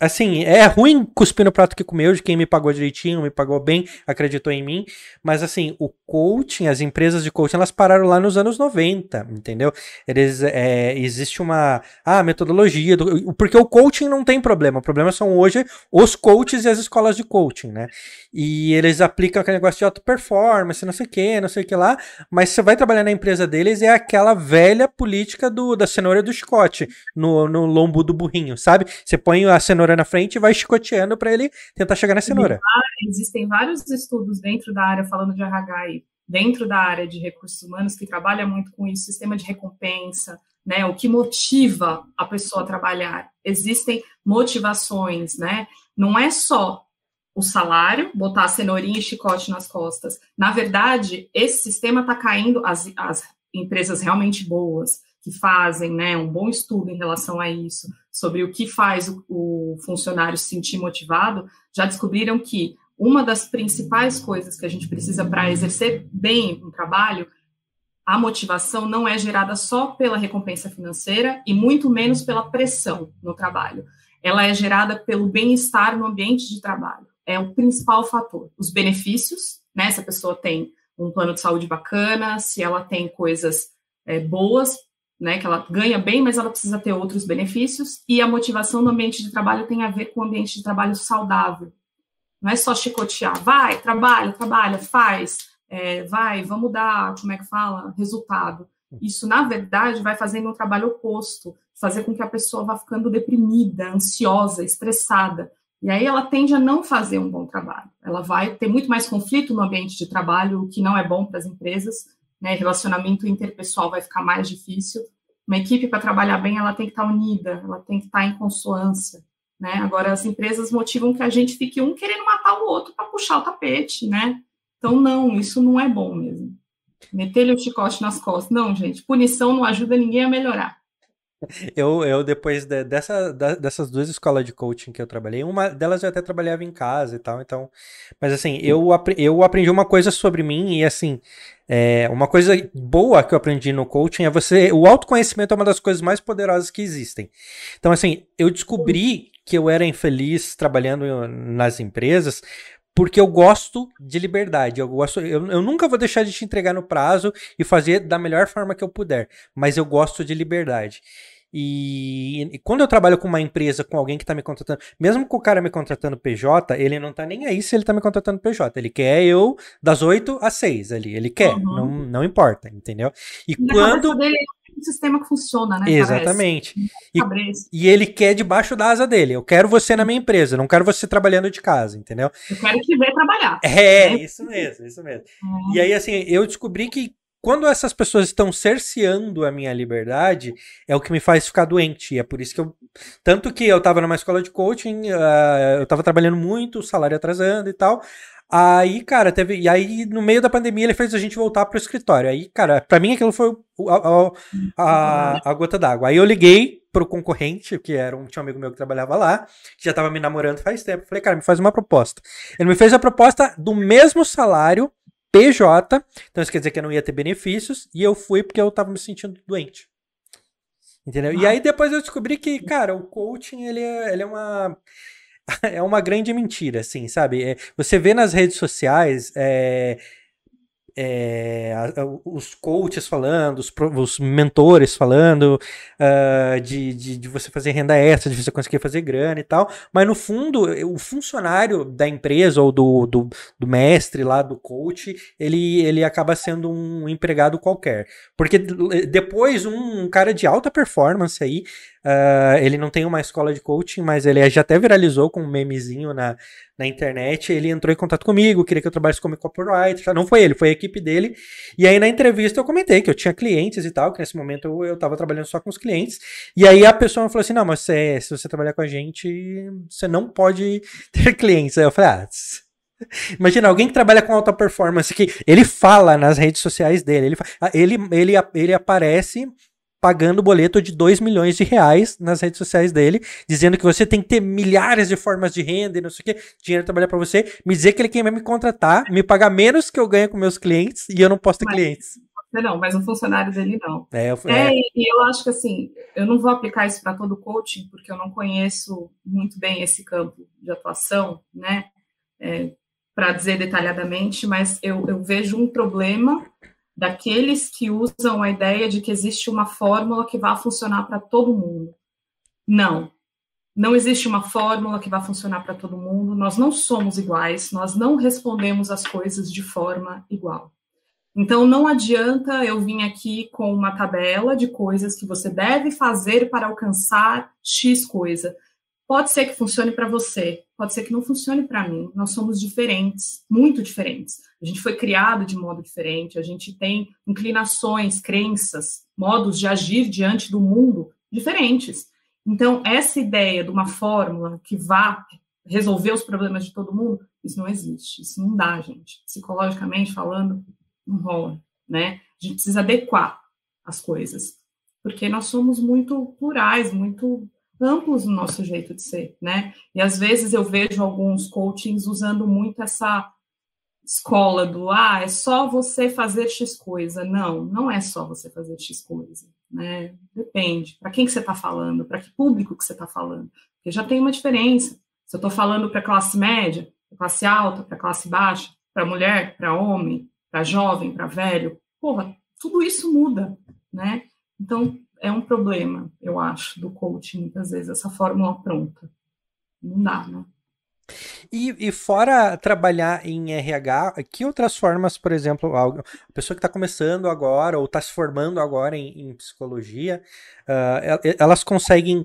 Assim, é ruim cuspir no prato que comeu de quem me pagou direitinho, me pagou bem, acreditou em mim. Mas assim, o coaching, as empresas de coaching, elas pararam lá nos anos 90, entendeu? Eles, é, existe uma ah, metodologia, do, porque o coaching não tem problema. O problema são hoje os coaches e as escolas de coaching, né? E eles aplicam aquele negócio de auto performance, não sei o que, não sei o que lá. Mas você vai trabalhar na empresa deles, é aquela velha política do, da cenoura do chicote no, no lombo do burrinho, sabe? Você põe a cenoura cenoura na frente e vai chicoteando para ele tentar chegar na cenoura. Existem vários estudos dentro da área, falando de RH e dentro da área de recursos humanos, que trabalha muito com isso, sistema de recompensa, né? O que motiva a pessoa a trabalhar. Existem motivações, né? Não é só o salário, botar a cenourinha e chicote nas costas. Na verdade, esse sistema está caindo, as, as empresas realmente boas, que fazem né, um bom estudo em relação a isso, sobre o que faz o, o funcionário se sentir motivado, já descobriram que uma das principais coisas que a gente precisa para exercer bem um trabalho, a motivação não é gerada só pela recompensa financeira e muito menos pela pressão no trabalho. Ela é gerada pelo bem-estar no ambiente de trabalho. É o principal fator. Os benefícios, né? Se a pessoa tem um plano de saúde bacana, se ela tem coisas é, boas, né? Que ela ganha bem, mas ela precisa ter outros benefícios. E a motivação no ambiente de trabalho tem a ver com o ambiente de trabalho saudável. Não é só chicotear, vai, trabalha, trabalha, faz, é, vai, vamos dar, como é que fala, resultado. Isso, na verdade, vai fazendo um trabalho oposto, fazer com que a pessoa vá ficando deprimida, ansiosa, estressada. E aí ela tende a não fazer um bom trabalho. Ela vai ter muito mais conflito no ambiente de trabalho, o que não é bom para as empresas. Né? Relacionamento interpessoal vai ficar mais difícil. Uma equipe para trabalhar bem, ela tem que estar unida, ela tem que estar em consonância. Né? Agora, as empresas motivam que a gente fique um querendo matar o outro para puxar o tapete, né? Então, não, isso não é bom mesmo. Meter-lhe o chicote nas costas. Não, gente, punição não ajuda ninguém a melhorar. Eu, eu depois de, dessa, da, dessas duas escolas de coaching que eu trabalhei, uma delas eu até trabalhava em casa e tal, então. Mas assim, eu, eu aprendi uma coisa sobre mim e assim, é, uma coisa boa que eu aprendi no coaching é você. O autoconhecimento é uma das coisas mais poderosas que existem. Então, assim, eu descobri que eu era infeliz trabalhando nas empresas porque eu gosto de liberdade. Eu, gosto, eu, eu, nunca vou deixar de te entregar no prazo e fazer da melhor forma que eu puder, mas eu gosto de liberdade. E, e, quando eu trabalho com uma empresa, com alguém que está me contratando, mesmo com o cara me contratando PJ, ele não tá nem aí se ele tá me contratando PJ. Ele quer eu das 8 às 6 ali. Ele quer, uhum. não, não importa, entendeu? E, e quando. Dele um sistema que funciona, né? Exatamente. E, e, ele quer debaixo da asa dele. Eu quero você na minha empresa, não quero você trabalhando de casa, entendeu? Eu quero te ver trabalhar. É, né? isso mesmo, isso mesmo. É. E aí, assim, eu descobri que quando essas pessoas estão cerceando a minha liberdade, é o que me faz ficar doente. E é por isso que eu. Tanto que eu estava numa escola de coaching, uh, eu estava trabalhando muito, o salário atrasando e tal. Aí, cara, teve. E aí, no meio da pandemia, ele fez a gente voltar pro escritório. Aí, cara, pra mim aquilo foi a, a, a gota d'água. Aí eu liguei pro concorrente, que era um, tinha um amigo meu que trabalhava lá, que já tava me namorando faz tempo. Falei, cara, me faz uma proposta. Ele me fez a proposta do mesmo salário PJ, então isso quer dizer que eu não ia ter benefícios, e eu fui porque eu tava me sentindo doente. Entendeu? E aí depois eu descobri que, cara, o coaching, ele é, ele é uma é uma grande mentira, assim, sabe? É, você vê nas redes sociais é, é, os coaches falando, os, os mentores falando uh, de, de, de, você fazer renda extra, de você conseguir fazer grana e tal, mas no fundo, o funcionário da empresa ou do, do, do mestre lá, do coach, ele, ele acaba sendo um empregado qualquer. Porque depois um, um cara de alta performance aí Uh, ele não tem uma escola de coaching, mas ele já até viralizou com um memezinho na, na internet. Ele entrou em contato comigo, queria que eu trabalhasse como copywriter. Não foi ele, foi a equipe dele. E aí na entrevista eu comentei que eu tinha clientes e tal, que nesse momento eu, eu tava trabalhando só com os clientes. E aí a pessoa falou assim: não, mas você, se você trabalhar com a gente, você não pode ter clientes. Aí eu falei: ah. Imagina alguém que trabalha com alta performance que ele fala nas redes sociais dele, ele, ele, ele, ele aparece pagando boleto de 2 milhões de reais nas redes sociais dele, dizendo que você tem que ter milhares de formas de renda e não sei o que, dinheiro trabalhar para você, me dizer que ele quer me contratar, me pagar menos que eu ganho com meus clientes e eu não posso ter mas, clientes. Não, mas o funcionário dele não. É, eu, é, é. e eu acho que assim, eu não vou aplicar isso para todo coaching, porque eu não conheço muito bem esse campo de atuação, né? É, para dizer detalhadamente, mas eu, eu vejo um problema daqueles que usam a ideia de que existe uma fórmula que vai funcionar para todo mundo. Não. Não existe uma fórmula que vai funcionar para todo mundo. Nós não somos iguais, nós não respondemos as coisas de forma igual. Então, não adianta eu vir aqui com uma tabela de coisas que você deve fazer para alcançar X coisa. Pode ser que funcione para você, pode ser que não funcione para mim. Nós somos diferentes, muito diferentes. A gente foi criado de modo diferente, a gente tem inclinações, crenças, modos de agir diante do mundo diferentes. Então, essa ideia de uma fórmula que vá resolver os problemas de todo mundo, isso não existe, isso não dá, gente. Psicologicamente falando, não rola, né? A gente precisa adequar as coisas. porque nós somos muito plurais, muito amplos no nosso jeito de ser, né? E às vezes eu vejo alguns coachings usando muito essa escola do ah, é só você fazer X coisa. Não, não é só você fazer X coisa, né? Depende. Para quem que você está falando? Para que público que você está falando? Porque já tem uma diferença. Se eu estou falando para classe média, para classe alta, para classe baixa, para mulher, para homem, para jovem, para velho, porra, tudo isso muda, né? Então, é um problema, eu acho, do coaching, muitas vezes, essa fórmula pronta. Não dá, né? E, e, fora trabalhar em RH, que outras formas, por exemplo, a pessoa que está começando agora ou está se formando agora em, em psicologia, uh, elas conseguem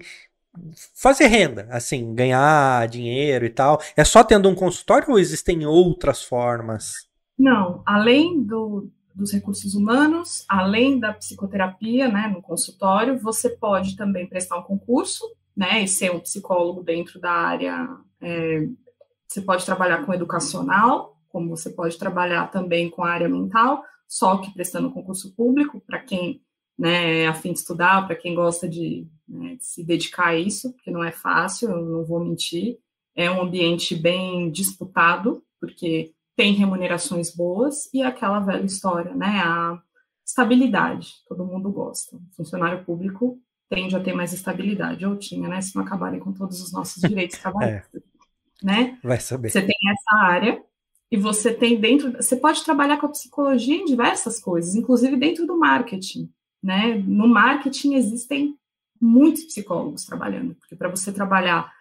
fazer renda, assim, ganhar dinheiro e tal? É só tendo um consultório ou existem outras formas? Não, além do, dos recursos humanos, além da psicoterapia, né, no consultório, você pode também prestar um concurso, né, e ser um psicólogo dentro da área. É, você pode trabalhar com educacional, como você pode trabalhar também com a área mental, só que prestando concurso público para quem né, é afim de estudar, para quem gosta de, né, de se dedicar a isso, porque não é fácil, eu não vou mentir. É um ambiente bem disputado, porque tem remunerações boas e aquela velha história, né? A estabilidade, todo mundo gosta. O funcionário público tende a ter mais estabilidade, ou tinha, né? Se não acabarem com todos os nossos direitos trabalhistas, é. né? Vai saber. Você tem essa área e você tem dentro, você pode trabalhar com a psicologia em diversas coisas, inclusive dentro do marketing, né? No marketing existem muitos psicólogos trabalhando, porque para você trabalhar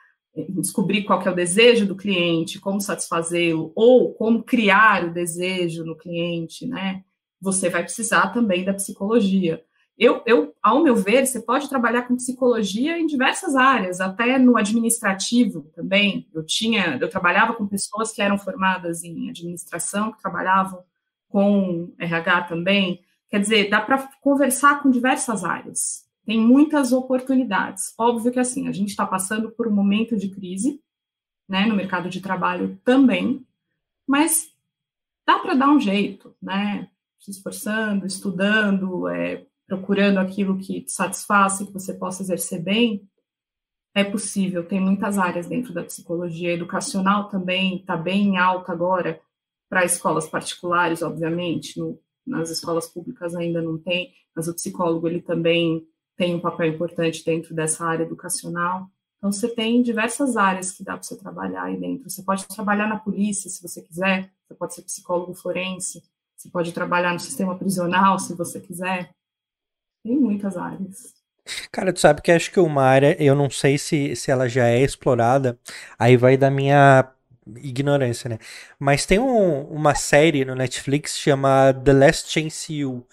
descobrir qual é o desejo do cliente, como satisfazê-lo, ou como criar o desejo no cliente, né? Você vai precisar também da psicologia. Eu, eu, ao meu ver, você pode trabalhar com psicologia em diversas áreas, até no administrativo também. Eu tinha, eu trabalhava com pessoas que eram formadas em administração, que trabalhavam com RH também. Quer dizer, dá para conversar com diversas áreas tem muitas oportunidades. Óbvio que assim, a gente está passando por um momento de crise, né, no mercado de trabalho também, mas dá para dar um jeito, né? Se esforçando, estudando, é, procurando aquilo que te satisfaça, que você possa exercer bem, é possível. Tem muitas áreas dentro da psicologia educacional também, está bem alta agora para escolas particulares, obviamente. No, nas escolas públicas ainda não tem, mas o psicólogo ele também tem um papel importante dentro dessa área educacional. Então, você tem diversas áreas que dá para você trabalhar aí dentro. Você pode trabalhar na polícia, se você quiser, você pode ser psicólogo forense, você pode trabalhar no sistema prisional, se você quiser. Tem muitas áreas. Cara, tu sabe que acho que uma área, eu não sei se, se ela já é explorada, aí vai da minha ignorância, né? Mas tem um, uma série no Netflix chama The Last Chance You,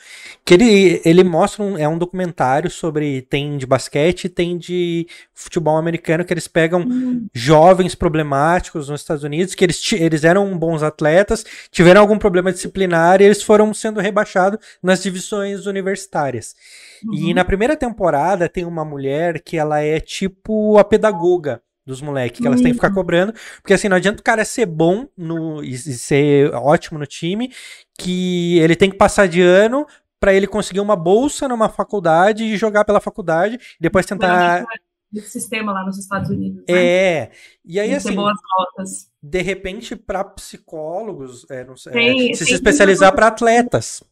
que ele, ele mostra um, é um documentário sobre tem de basquete, tem de futebol americano que eles pegam uhum. jovens problemáticos nos Estados Unidos que eles, eles eram bons atletas, tiveram algum problema disciplinar e eles foram sendo rebaixados nas divisões universitárias. Uhum. E na primeira temporada tem uma mulher que ela é tipo a pedagoga dos moleques, que elas têm que ficar cobrando, porque assim, não adianta o cara ser bom no, e, ser ótimo no time, que ele tem que passar de ano para ele conseguir uma bolsa numa faculdade e jogar pela faculdade, e depois tentar esse sistema lá nos Estados Unidos. Né? É. E aí, assim. Boas notas. De repente, para psicólogos, é, não sei, tem, é, se, se especializar para atletas.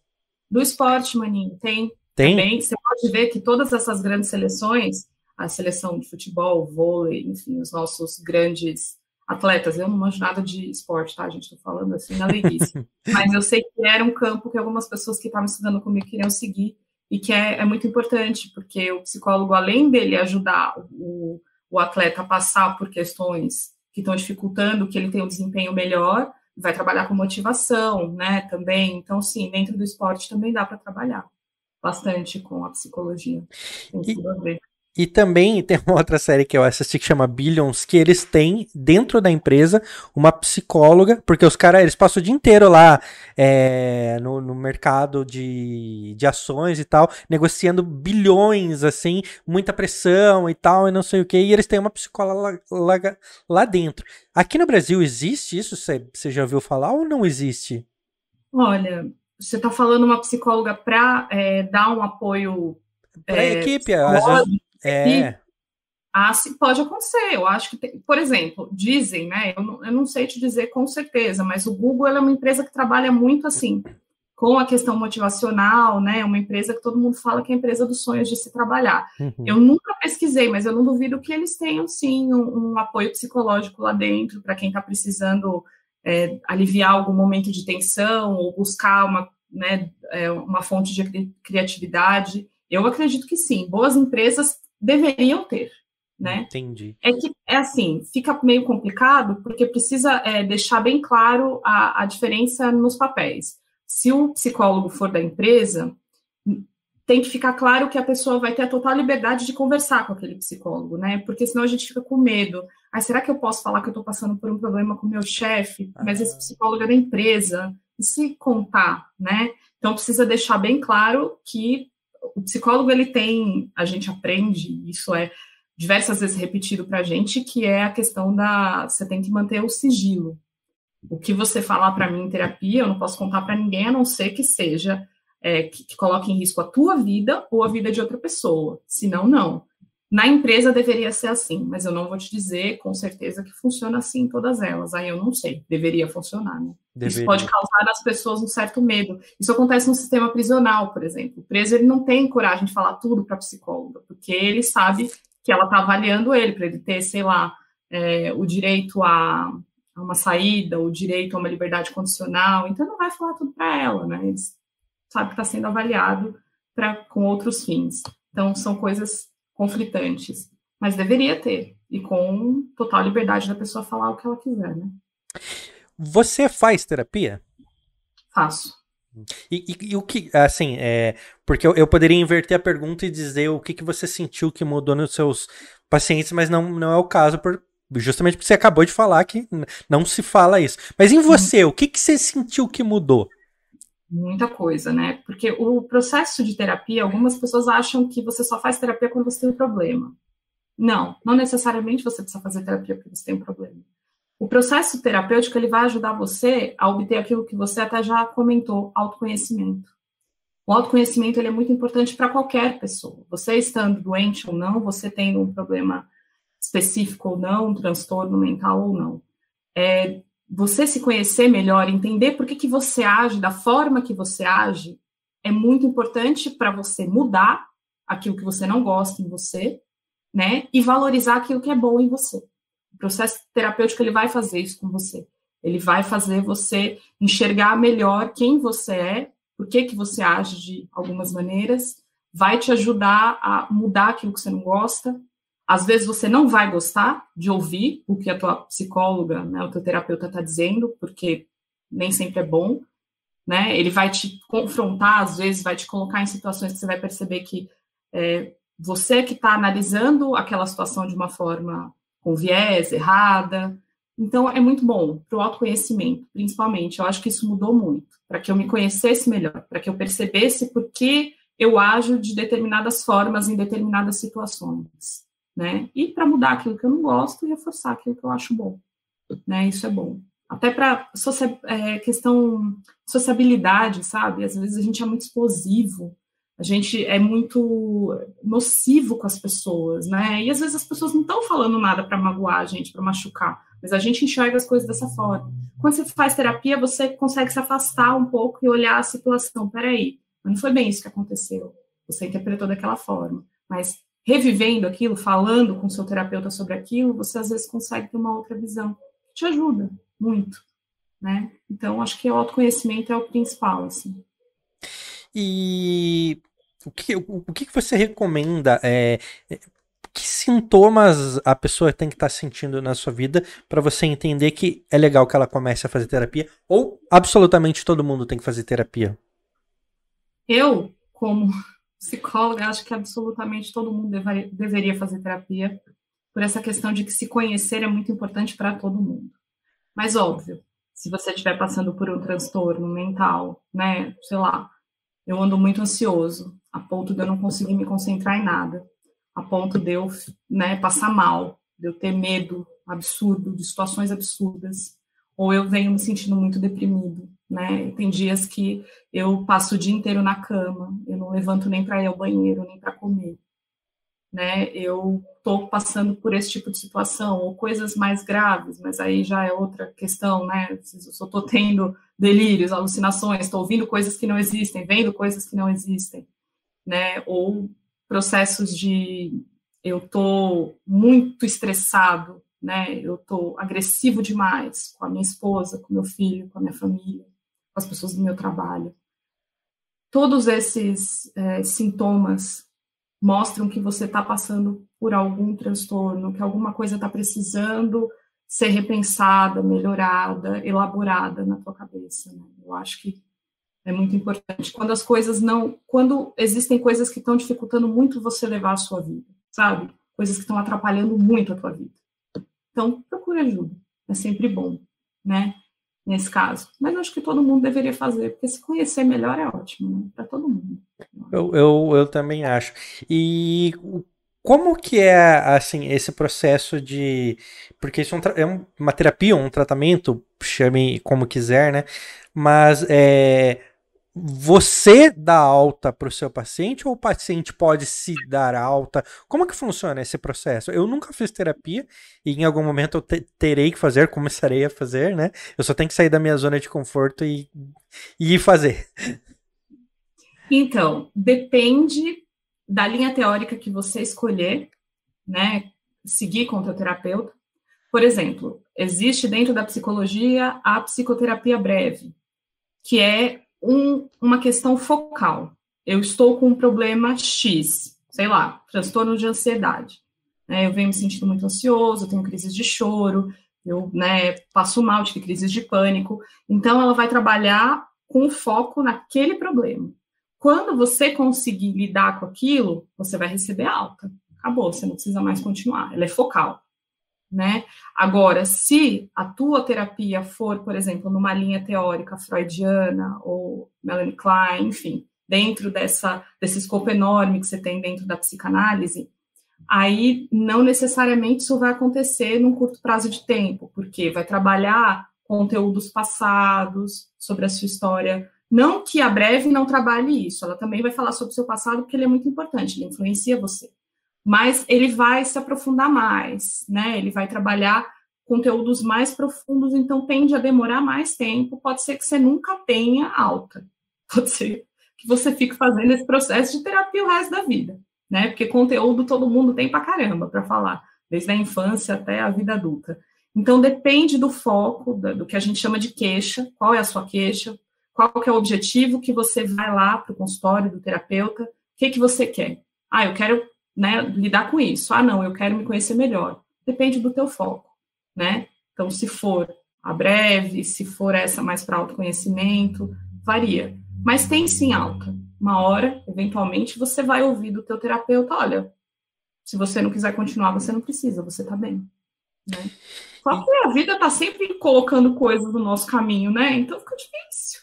Do esporte, maninho, tem. Tem. Também, você pode ver que todas essas grandes seleções, a seleção de futebol, vôlei, enfim, os nossos grandes atletas. Eu não manjo nada de esporte, tá, gente? Estou falando assim na leiguice. Mas eu sei que era um campo que algumas pessoas que estavam estudando comigo queriam seguir e que é, é muito importante, porque o psicólogo, além dele ajudar o, o atleta a passar por questões que estão dificultando que ele tenha um desempenho melhor, vai trabalhar com motivação, né, também. Então, sim, dentro do esporte também dá para trabalhar bastante com a psicologia. Tem tudo a ver. E também tem uma outra série que eu assisti que chama Billions, que eles têm dentro da empresa uma psicóloga, porque os caras eles passam o dia inteiro lá é, no, no, mercado de, de ações e tal, negociando bilhões, assim, muita pressão e tal, e não sei o que, e eles têm uma psicóloga lá, lá, lá dentro. Aqui no Brasil existe isso? Você já ouviu falar ou não existe? Olha, você está falando uma psicóloga para é, dar um apoio Para é, equipe, às vezes, é. Ah, sim, pode acontecer. Eu acho que, tem, por exemplo, dizem, né? Eu não, eu não, sei te dizer com certeza, mas o Google é uma empresa que trabalha muito assim com a questão motivacional, né? Uma empresa que todo mundo fala que é a empresa dos sonhos de se trabalhar. Uhum. Eu nunca pesquisei, mas eu não duvido que eles tenham sim um, um apoio psicológico lá dentro para quem está precisando é, aliviar algum momento de tensão ou buscar uma, né, é, uma fonte de criatividade. Eu acredito que sim. Boas empresas deveriam ter né? Entendi. É que é assim, fica meio complicado porque precisa é, deixar bem claro a, a diferença nos papéis. Se o psicólogo for da empresa, tem que ficar claro que a pessoa vai ter a total liberdade de conversar com aquele psicólogo, né? Porque senão a gente fica com medo. Ah, será que eu posso falar que eu estou passando por um problema com o meu chefe? Mas esse psicólogo é da empresa. E se contar, né? Então precisa deixar bem claro que o psicólogo ele tem, a gente aprende, isso é diversas vezes repetido para a gente, que é a questão da você tem que manter o sigilo. O que você falar para mim em terapia, eu não posso contar para ninguém, a não ser que seja é, que, que, coloque em risco a tua vida ou a vida de outra pessoa. Senão, não. Na empresa deveria ser assim, mas eu não vou te dizer com certeza que funciona assim em todas elas. Aí eu não sei, deveria funcionar, né? Deveria. Isso pode causar nas pessoas um certo medo. Isso acontece no sistema prisional, por exemplo. O preso ele não tem coragem de falar tudo para a psicóloga, porque ele sabe que ela está avaliando ele, para ele ter, sei lá, é, o direito a, a, uma saída, o direito a uma liberdade condicional, então não vai falar tudo para ela, né? Ele sabe que está sendo avaliado pra, com outros fins. Então, são coisas conflitantes, mas deveria ter, e com total liberdade da pessoa falar o que ela quiser, né? Você faz terapia? Faço. E, e, e, o que, assim, é, porque eu, eu, poderia inverter a pergunta e dizer o que, que você sentiu que mudou nos seus pacientes, mas não, não é o caso, por, justamente porque você acabou de falar que não se fala isso. Mas em você, o que, que você sentiu que mudou? Muita coisa, né? Porque o processo de terapia, algumas pessoas acham que você só faz terapia quando você tem um problema. Não, não necessariamente você precisa fazer terapia porque você tem um problema. O processo terapêutico ele vai ajudar você a obter aquilo que você até já comentou, autoconhecimento. O autoconhecimento ele é muito importante para qualquer pessoa. Você estando doente ou não, você tendo um problema específico ou não, um transtorno mental ou não. É, você se conhecer melhor, entender por que, que você age da forma que você age, é muito importante para você mudar aquilo que você não gosta em você, né? E valorizar aquilo que é bom em você. O processo terapêutico ele vai fazer isso com você. Ele vai fazer você enxergar melhor quem você é, por que, que você age de algumas maneiras, vai te ajudar a mudar aquilo que você não gosta. Às vezes você não vai gostar de ouvir o que a tua psicóloga, né, o teu terapeuta está dizendo, porque nem sempre é bom, né? Ele vai te confrontar, às vezes vai te colocar em situações que você vai perceber que é, você que está analisando aquela situação de uma forma com viés, errada. Então, é muito bom para o autoconhecimento, principalmente. Eu acho que isso mudou muito, para que eu me conhecesse melhor, para que eu percebesse por que eu ajo de determinadas formas em determinadas situações, né? E para mudar aquilo que eu não gosto e reforçar aquilo que eu acho bom, né? Isso é bom. Até para é, questão sociabilidade, sabe? Às vezes a gente é muito explosivo, a gente é muito nocivo com as pessoas, né? E às vezes as pessoas não estão falando nada para magoar a gente, para machucar, mas a gente enxerga as coisas dessa forma. Quando você faz terapia, você consegue se afastar um pouco e olhar a situação. Peraí, mas não foi bem isso que aconteceu. Você interpretou daquela forma. Mas revivendo aquilo, falando com seu terapeuta sobre aquilo, você às vezes consegue ter uma outra visão. Te ajuda muito, né? Então, acho que o autoconhecimento é o principal, assim. E o que, o, o que você recomenda? É, é, que sintomas a pessoa tem que estar tá sentindo na sua vida para você entender que é legal que ela comece a fazer terapia? Ou absolutamente todo mundo tem que fazer terapia? Eu, como psicóloga, acho que absolutamente todo mundo deveria, deveria fazer terapia, por essa questão de que se conhecer é muito importante para todo mundo. Mas, óbvio, se você estiver passando por um transtorno mental, né, sei lá, eu ando muito ansioso, a ponto de eu não conseguir me concentrar em nada, a ponto de eu né, passar mal, de eu ter medo absurdo, de situações absurdas, ou eu venho me sentindo muito deprimido, né? Tem dias que eu passo o dia inteiro na cama, eu não levanto nem para ir ao banheiro, nem para comer né? Eu estou passando por esse tipo de situação, ou coisas mais graves, mas aí já é outra questão, né? Eu estou tendo delírios, alucinações, estou ouvindo coisas que não existem, vendo coisas que não existem, né? Ou processos de eu estou muito estressado, né? Eu estou agressivo demais com a minha esposa, com meu filho, com a minha família, as pessoas do meu trabalho. Todos esses é, sintomas mostram que você está passando por algum transtorno, que alguma coisa está precisando ser repensada, melhorada, elaborada na tua cabeça. Né? Eu acho que é muito importante. Quando as coisas não. Quando existem coisas que estão dificultando muito você levar a sua vida, sabe? Coisas que estão atrapalhando muito a tua vida. Então, procure ajuda. É sempre bom, né? Nesse caso. Mas acho que todo mundo deveria fazer, porque se conhecer melhor é ótimo, né? Para todo mundo. Eu, eu, eu também acho. E como que é, assim, esse processo de... Porque isso é, um, é uma terapia, um tratamento, chame como quiser, né? Mas é, você dá alta para o seu paciente ou o paciente pode se dar alta? Como que funciona esse processo? Eu nunca fiz terapia e em algum momento eu te terei que fazer, começarei a fazer, né? Eu só tenho que sair da minha zona de conforto e, e fazer. Então, depende da linha teórica que você escolher, né? Seguir com o teu terapeuta. Por exemplo, existe dentro da psicologia a psicoterapia breve, que é um, uma questão focal. Eu estou com um problema X, sei lá, transtorno de ansiedade. Né? Eu venho me sentindo muito ansioso, tenho crises de choro, eu né, passo mal, tive crises de pânico. Então, ela vai trabalhar com foco naquele problema. Quando você conseguir lidar com aquilo, você vai receber alta. Acabou, você não precisa mais continuar. Ela é focal né? Agora, se a tua terapia for, por exemplo, numa linha teórica freudiana ou Melanie Klein, enfim, dentro dessa, desse escopo enorme que você tem dentro da psicanálise, aí não necessariamente isso vai acontecer num curto prazo de tempo, porque vai trabalhar conteúdos passados sobre a sua história. Não que a breve não trabalhe isso, ela também vai falar sobre o seu passado, porque ele é muito importante, ele influencia você mas ele vai se aprofundar mais, né? Ele vai trabalhar conteúdos mais profundos, então tende a demorar mais tempo. Pode ser que você nunca tenha alta, pode ser que você fique fazendo esse processo de terapia o resto da vida, né? Porque conteúdo todo mundo tem para caramba para falar, desde a infância até a vida adulta. Então depende do foco, do que a gente chama de queixa, qual é a sua queixa, qual que é o objetivo que você vai lá para o consultório do terapeuta, o que, que você quer? Ah, eu quero né, lidar com isso. Ah, não, eu quero me conhecer melhor. Depende do teu foco, né? Então, se for a breve, se for essa mais para autoconhecimento, varia. Mas tem sim alta. Uma hora, eventualmente, você vai ouvir do teu terapeuta, olha, se você não quiser continuar, você não precisa, você tá bem. Né? Só que a vida tá sempre colocando coisas no nosso caminho, né? Então fica difícil.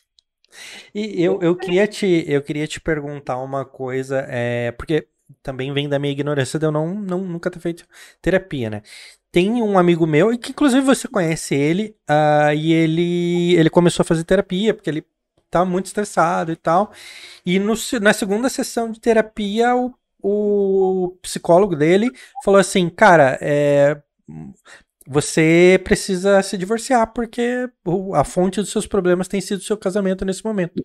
E eu, eu, queria te, eu queria te perguntar uma coisa, é, porque também vem da minha ignorância de eu não, não nunca ter feito terapia, né? Tem um amigo meu, e que inclusive você conhece ele, uh, e ele, ele começou a fazer terapia, porque ele tá muito estressado e tal. E no, na segunda sessão de terapia, o, o psicólogo dele falou assim: Cara, é, você precisa se divorciar, porque a fonte dos seus problemas tem sido o seu casamento nesse momento.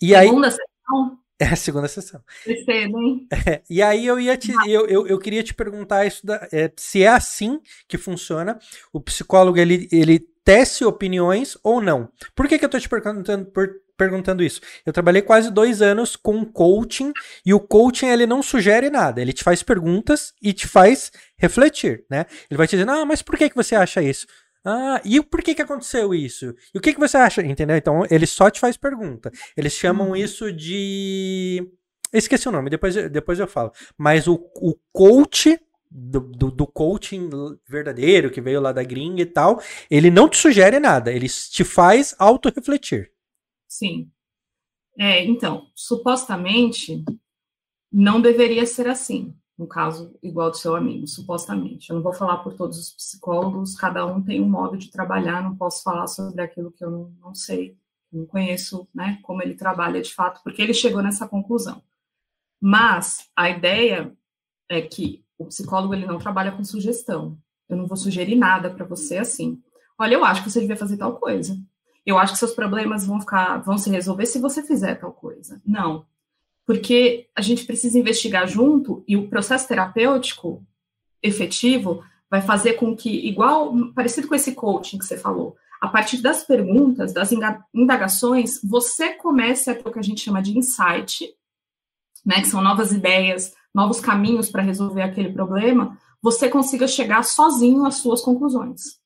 E segunda aí, sessão? É a segunda sessão. Cedo, hein? É, e aí eu ia te, eu, eu, eu queria te perguntar isso da, é, se é assim que funciona. O psicólogo ele, ele tece opiniões ou não? Por que, que eu tô te perguntando, por, perguntando isso? Eu trabalhei quase dois anos com coaching e o coaching ele não sugere nada. Ele te faz perguntas e te faz refletir, né? Ele vai te dizer, ah, mas por que, que você acha isso? Ah, e por que que aconteceu isso? E o que que você acha? Entendeu? Então, ele só te faz pergunta. Eles chamam uhum. isso de. esqueci o nome, depois, depois eu falo. Mas o, o coach do, do, do, coaching verdadeiro, que veio lá da gringa e tal, ele não te sugere nada, ele te faz auto-refletir. Sim. É, então, supostamente, não deveria ser assim no caso igual do seu amigo, supostamente. Eu não vou falar por todos os psicólogos, cada um tem um modo de trabalhar, não posso falar sobre aquilo que eu não, não sei não conheço né, como ele trabalha de fato, porque ele chegou nessa conclusão. Mas a ideia é que o psicólogo ele não trabalha com sugestão. Eu não vou sugerir nada para você assim. Olha, eu acho que você devia fazer tal coisa. Eu acho que seus problemas vão ficar, vão se resolver se você fizer tal coisa. Não. Porque a gente precisa investigar junto e o processo terapêutico efetivo vai fazer com que, igual, parecido com esse coaching que você falou, a partir das perguntas, das indagações, você comece a ter o que a gente chama de insight, né, que são novas ideias, novos caminhos para resolver aquele problema, você consiga chegar sozinho às suas conclusões.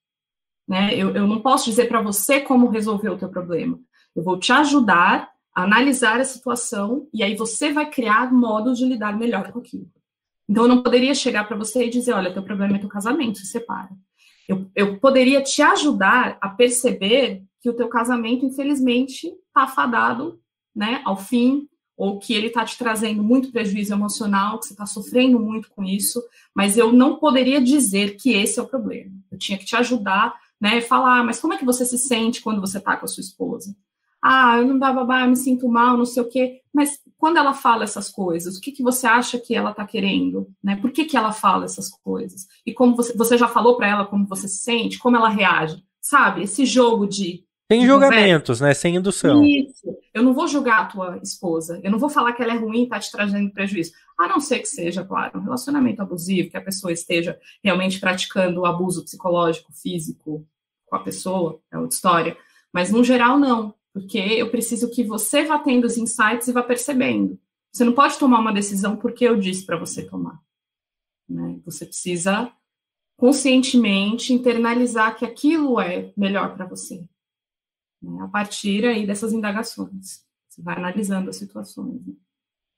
Né? Eu, eu não posso dizer para você como resolver o teu problema. Eu vou te ajudar analisar a situação e aí você vai criar modos de lidar melhor com aquilo. Então, eu não poderia chegar para você e dizer, olha, teu problema é teu casamento, se separa. Eu, eu poderia te ajudar a perceber que o teu casamento, infelizmente, está afadado né, ao fim, ou que ele está te trazendo muito prejuízo emocional, que você está sofrendo muito com isso, mas eu não poderia dizer que esse é o problema. Eu tinha que te ajudar, né, falar, ah, mas como é que você se sente quando você está com a sua esposa? Ah, eu não dava, eu me sinto mal, não sei o quê. Mas quando ela fala essas coisas, o que, que você acha que ela está querendo? Né? Por que, que ela fala essas coisas? E como você, você já falou para ela como você se sente, como ela reage? Sabe? Esse jogo de. Sem julgamentos, né? Sem indução. Isso. Eu não vou julgar a tua esposa. Eu não vou falar que ela é ruim e está te trazendo prejuízo. A não ser que seja, claro, um relacionamento abusivo, que a pessoa esteja realmente praticando o abuso psicológico, físico com a pessoa, é outra história. Mas, no geral, não porque eu preciso que você vá tendo os insights e vá percebendo. Você não pode tomar uma decisão porque eu disse para você tomar. Né? Você precisa conscientemente internalizar que aquilo é melhor para você. Né? A partir aí dessas indagações. Você vai analisando as situações. Né?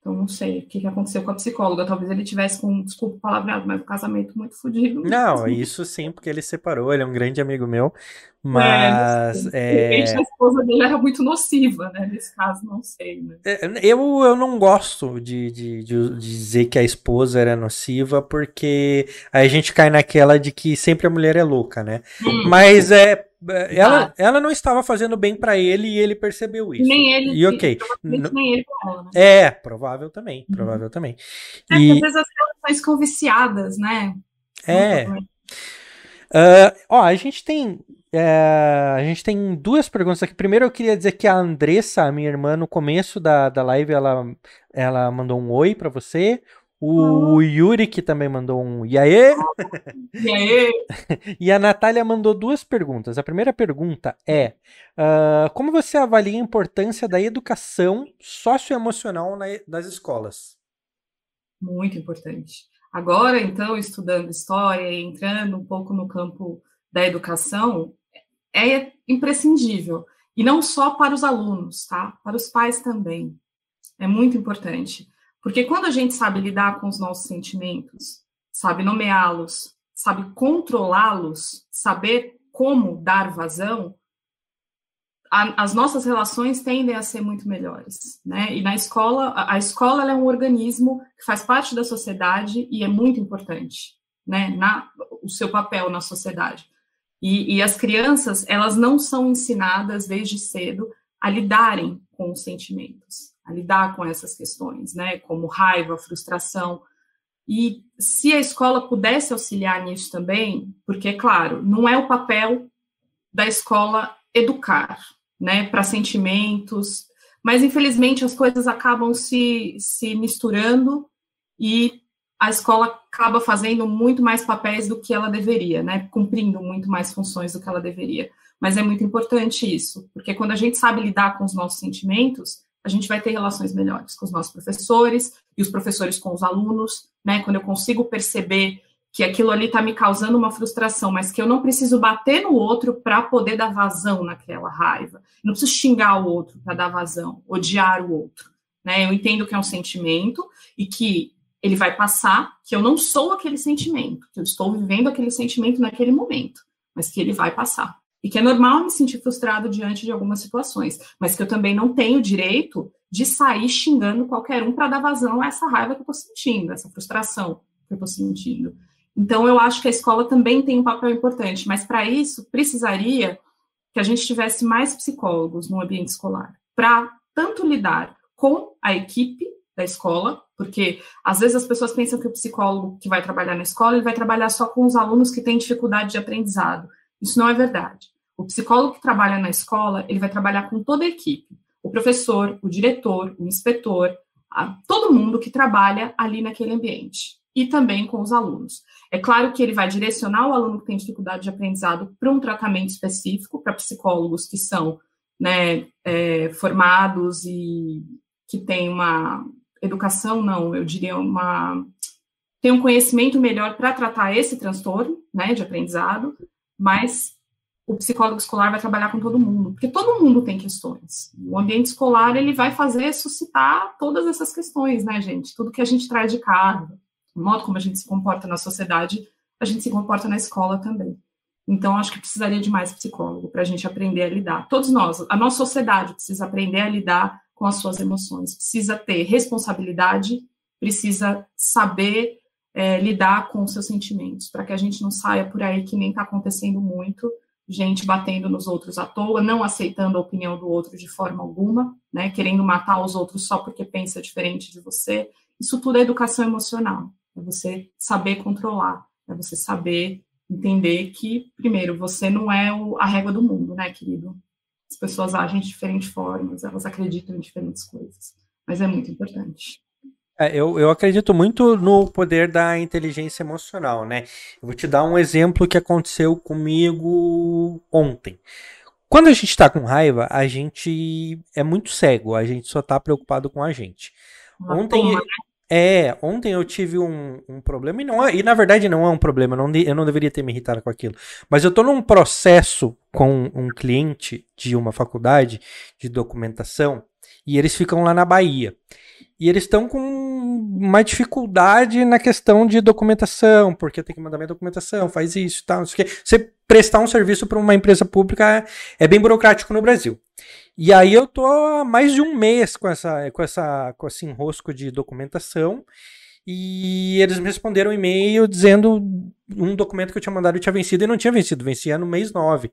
Então, não sei o que, que aconteceu com a psicóloga. Talvez ele tivesse com, desculpa o palavreado, mas um casamento muito fodido. Não, isso sim, porque ele separou. Ele é um grande amigo meu. Mas. É, é... a esposa dele era muito nociva, né? Nesse caso, não sei. Né? É, eu, eu não gosto de, de, de, dizer que a esposa era nociva, porque aí a gente cai naquela de que sempre a mulher é louca, né? Hum. Mas é ela, ah. ela não estava fazendo bem para ele e ele percebeu isso. Nem ele. E ok. Nem ele ela, né? É, provável também. Uhum. Provável também. É, e... às vezes as relações ficam viciadas, né? É. Uh, ó, a gente tem. É, a gente tem duas perguntas aqui. Primeiro, eu queria dizer que a Andressa, minha irmã, no começo da, da live, ela, ela mandou um oi para você. O Yuri, que também mandou um e aí? E aí? e a Natália mandou duas perguntas. A primeira pergunta é: uh, como você avalia a importância da educação socioemocional na, nas escolas? Muito importante. Agora, então, estudando história e entrando um pouco no campo da educação, é imprescindível. E não só para os alunos, tá? Para os pais também. É muito importante. Porque quando a gente sabe lidar com os nossos sentimentos, sabe nomeá-los, sabe controlá-los, saber como dar vazão, a, as nossas relações tendem a ser muito melhores, né? E na escola, a, a escola é um organismo que faz parte da sociedade e é muito importante, né? Na, o seu papel na sociedade. E, e as crianças, elas não são ensinadas desde cedo a lidarem com os sentimentos a lidar com essas questões, né, como raiva, frustração. E se a escola pudesse auxiliar nisso também, porque, claro, não é o papel da escola educar, né, para sentimentos, mas infelizmente as coisas acabam se, se misturando e a escola acaba fazendo muito mais papéis do que ela deveria, né, cumprindo muito mais funções do que ela deveria. Mas é muito importante isso, porque quando a gente sabe lidar com os nossos sentimentos, a gente vai ter relações melhores com os nossos professores e os professores com os alunos, né? Quando eu consigo perceber que aquilo ali está me causando uma frustração, mas que eu não preciso bater no outro para poder dar vazão naquela raiva. Não preciso xingar o outro para dar vazão, odiar o outro. Né? Eu entendo que é um sentimento e que ele vai passar, que eu não sou aquele sentimento, que eu estou vivendo aquele sentimento naquele momento, mas que ele vai passar e que é normal me sentir frustrado diante de algumas situações, mas que eu também não tenho direito de sair xingando qualquer um para dar vazão a essa raiva que eu estou sentindo, essa frustração que eu estou sentindo. Então, eu acho que a escola também tem um papel importante, mas para isso precisaria que a gente tivesse mais psicólogos no ambiente escolar, para tanto lidar com a equipe da escola, porque às vezes as pessoas pensam que o psicólogo que vai trabalhar na escola, ele vai trabalhar só com os alunos que têm dificuldade de aprendizado. Isso não é verdade. O psicólogo que trabalha na escola, ele vai trabalhar com toda a equipe. O professor, o diretor, o inspetor, todo mundo que trabalha ali naquele ambiente. E também com os alunos. É claro que ele vai direcionar o aluno que tem dificuldade de aprendizado para um tratamento específico, para psicólogos que são né, é, formados e que têm uma educação, não, eu diria uma. tem um conhecimento melhor para tratar esse transtorno né, de aprendizado, mas o psicólogo escolar vai trabalhar com todo mundo, porque todo mundo tem questões. O ambiente escolar ele vai fazer suscitar todas essas questões, né, gente? Tudo que a gente traz de casa, o modo como a gente se comporta na sociedade, a gente se comporta na escola também. Então, acho que precisaria de mais psicólogo para a gente aprender a lidar. Todos nós, a nossa sociedade precisa aprender a lidar com as suas emoções, precisa ter responsabilidade, precisa saber é, lidar com os seus sentimentos, para que a gente não saia por aí que nem está acontecendo muito, gente batendo nos outros à toa, não aceitando a opinião do outro de forma alguma, né, querendo matar os outros só porque pensa diferente de você. Isso tudo é educação emocional, é você saber controlar, é você saber entender que, primeiro, você não é o, a régua do mundo, né, querido? As pessoas agem de diferentes formas, elas acreditam em diferentes coisas, mas é muito importante. É, eu, eu acredito muito no poder da inteligência emocional, né? Eu vou te dar um exemplo que aconteceu comigo ontem. Quando a gente está com raiva, a gente é muito cego, a gente só está preocupado com a gente. Ontem, é, ontem eu tive um, um problema, e, não, é, e na verdade não é um problema, eu não, eu não deveria ter me irritado com aquilo. Mas eu estou num processo com um cliente de uma faculdade de documentação e eles ficam lá na Bahia. E eles estão com uma dificuldade na questão de documentação, porque tem que mandar minha documentação, faz isso tal, não. Você prestar um serviço para uma empresa pública é bem burocrático no Brasil. E aí eu tô há mais de um mês com essa com essa com esse enrosco de documentação e eles me responderam um e-mail dizendo um documento que eu tinha mandado tinha vencido e não tinha vencido, vencia no mês 9.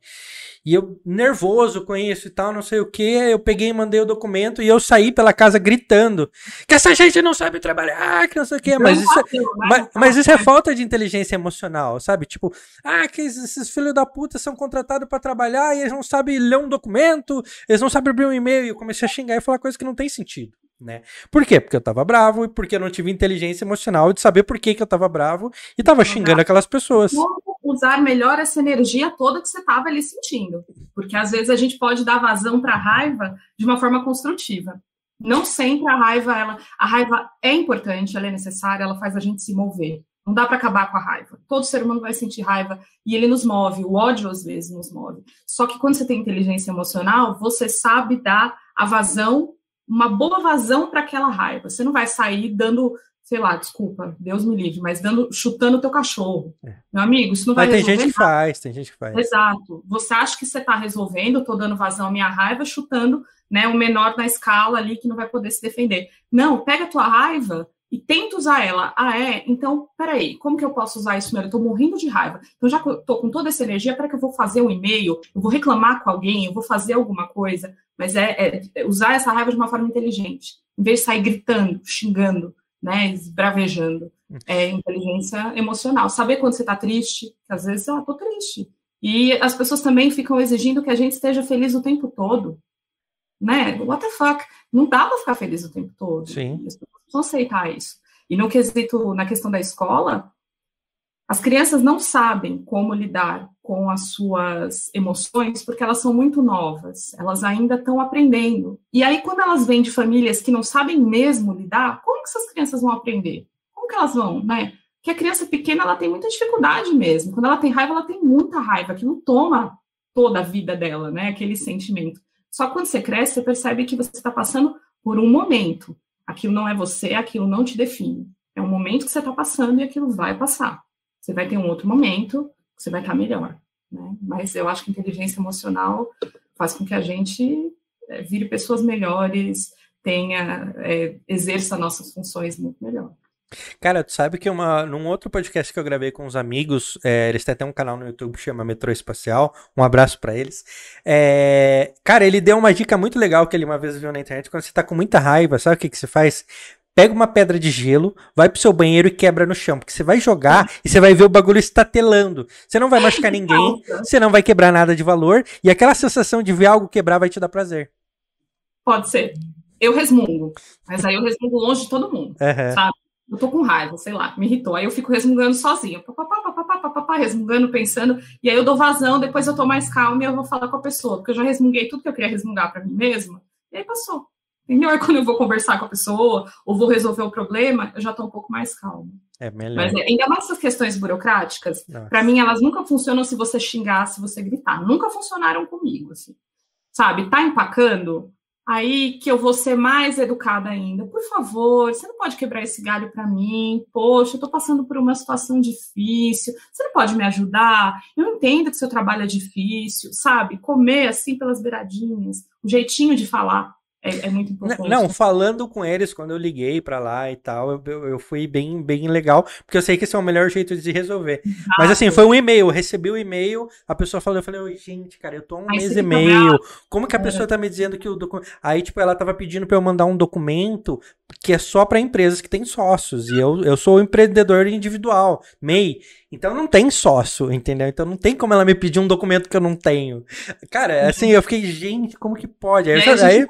E eu, nervoso com isso e tal, não sei o que, eu peguei e mandei o documento e eu saí pela casa gritando que essa gente não sabe trabalhar, que não sei o que, mas isso, é, mas, mas, isso é falta de inteligência emocional, sabe? Tipo, ah, que esses filhos da puta são contratados para trabalhar e eles não sabem ler um documento, eles não sabem abrir um e-mail. E eu comecei a xingar e falar coisas que não tem sentido né? Por quê? Porque eu tava bravo e porque eu não tive inteligência emocional de saber por que, que eu tava bravo e tava xingando aquelas pessoas. Como usar melhor essa energia toda que você tava ali sentindo? Porque às vezes a gente pode dar vazão para a raiva de uma forma construtiva. Não sempre a raiva, ela, a raiva é importante, ela é necessária, ela faz a gente se mover. Não dá para acabar com a raiva. Todo ser humano vai sentir raiva e ele nos move, o ódio às vezes nos move. Só que quando você tem inteligência emocional, você sabe dar a vazão uma boa vazão para aquela raiva. Você não vai sair dando, sei lá, desculpa, Deus me livre, mas dando, chutando o teu cachorro. É. Meu amigo, isso não vai mas resolver. Tem gente que faz, tem gente que faz. Exato. Você acha que você está resolvendo, estou dando vazão à minha raiva, chutando né, o menor na escala ali que não vai poder se defender. Não, pega a tua raiva e tenta usar ela. Ah, é? Então, peraí, como que eu posso usar isso? Eu estou morrendo de raiva. Então, já que eu estou com toda essa energia, para que eu vou fazer um e-mail, eu vou reclamar com alguém, eu vou fazer alguma coisa. Mas é, é, usar essa raiva de uma forma inteligente, em vez de sair gritando, xingando, né, esbravejando. É inteligência emocional. Saber quando você está triste, que às vezes, ah, tô triste. E as pessoas também ficam exigindo que a gente esteja feliz o tempo todo. Né? What the fuck? Não dá para ficar feliz o tempo todo. Sim. Precisam aceitar isso. E no quesito, na questão da escola, as crianças não sabem como lidar com as suas emoções porque elas são muito novas, elas ainda estão aprendendo. E aí, quando elas vêm de famílias que não sabem mesmo lidar, como que essas crianças vão aprender? Como que elas vão, né? Que a criança pequena ela tem muita dificuldade mesmo. Quando ela tem raiva, ela tem muita raiva, aquilo toma toda a vida dela, né? Aquele sentimento. Só quando você cresce, você percebe que você está passando por um momento. Aquilo não é você, aquilo não te define. É um momento que você está passando e aquilo vai passar. Você vai ter um outro momento, você vai estar melhor. Né? Mas eu acho que inteligência emocional faz com que a gente é, vire pessoas melhores, tenha, é, exerça nossas funções muito melhor. Cara, tu sabe que uma, num outro podcast que eu gravei com uns amigos, é, eles têm até um canal no YouTube que chama Metrô Espacial, um abraço para eles. É, cara, ele deu uma dica muito legal que ele uma vez viu na internet, quando você tá com muita raiva, sabe o que, que você faz? Pega uma pedra de gelo, vai pro seu banheiro e quebra no chão, porque você vai jogar e você vai ver o bagulho estatelando. Você não vai machucar ninguém, você não vai quebrar nada de valor, e aquela sensação de ver algo quebrar vai te dar prazer. Pode ser. Eu resmungo, mas aí eu resmungo longe de todo mundo, uhum. sabe? Eu tô com raiva, sei lá, me irritou. Aí eu fico resmungando sozinha, papapá, papapá, papapá, resmungando, pensando, e aí eu dou vazão, depois eu tô mais calma e eu vou falar com a pessoa, porque eu já resmunguei tudo que eu queria resmungar para mim mesma, e aí passou. Entendeu? Aí quando eu vou conversar com a pessoa, ou vou resolver o problema, eu já tô um pouco mais calma. É melhor. Mas é, ainda mais essas questões burocráticas, para mim elas nunca funcionam se você xingar, se você gritar. Nunca funcionaram comigo, assim. Sabe, tá empacando? Aí que eu vou ser mais educada ainda. Por favor, você não pode quebrar esse galho para mim. Poxa, eu estou passando por uma situação difícil. Você não pode me ajudar? Eu entendo que seu trabalho é difícil, sabe? Comer assim pelas beiradinhas, o jeitinho de falar. É, é, muito importante. Não, falando com eles quando eu liguei para lá e tal, eu, eu, eu, fui bem, bem legal, porque eu sei que esse é o melhor jeito de resolver. Exato. Mas assim, foi um e-mail, eu recebi o um e-mail, a pessoa falou, eu falei, gente, cara, eu tô há um Aí mês e meio, como que a pessoa tá me dizendo que o documento... Aí, tipo, ela tava pedindo para eu mandar um documento que é só para empresas que têm sócios, e eu, eu sou empreendedor individual, MEI, então não tem sócio, entendeu? Então não tem como ela me pedir um documento que eu não tenho. Cara, assim, eu fiquei, gente, como que pode? Aí, aí, aí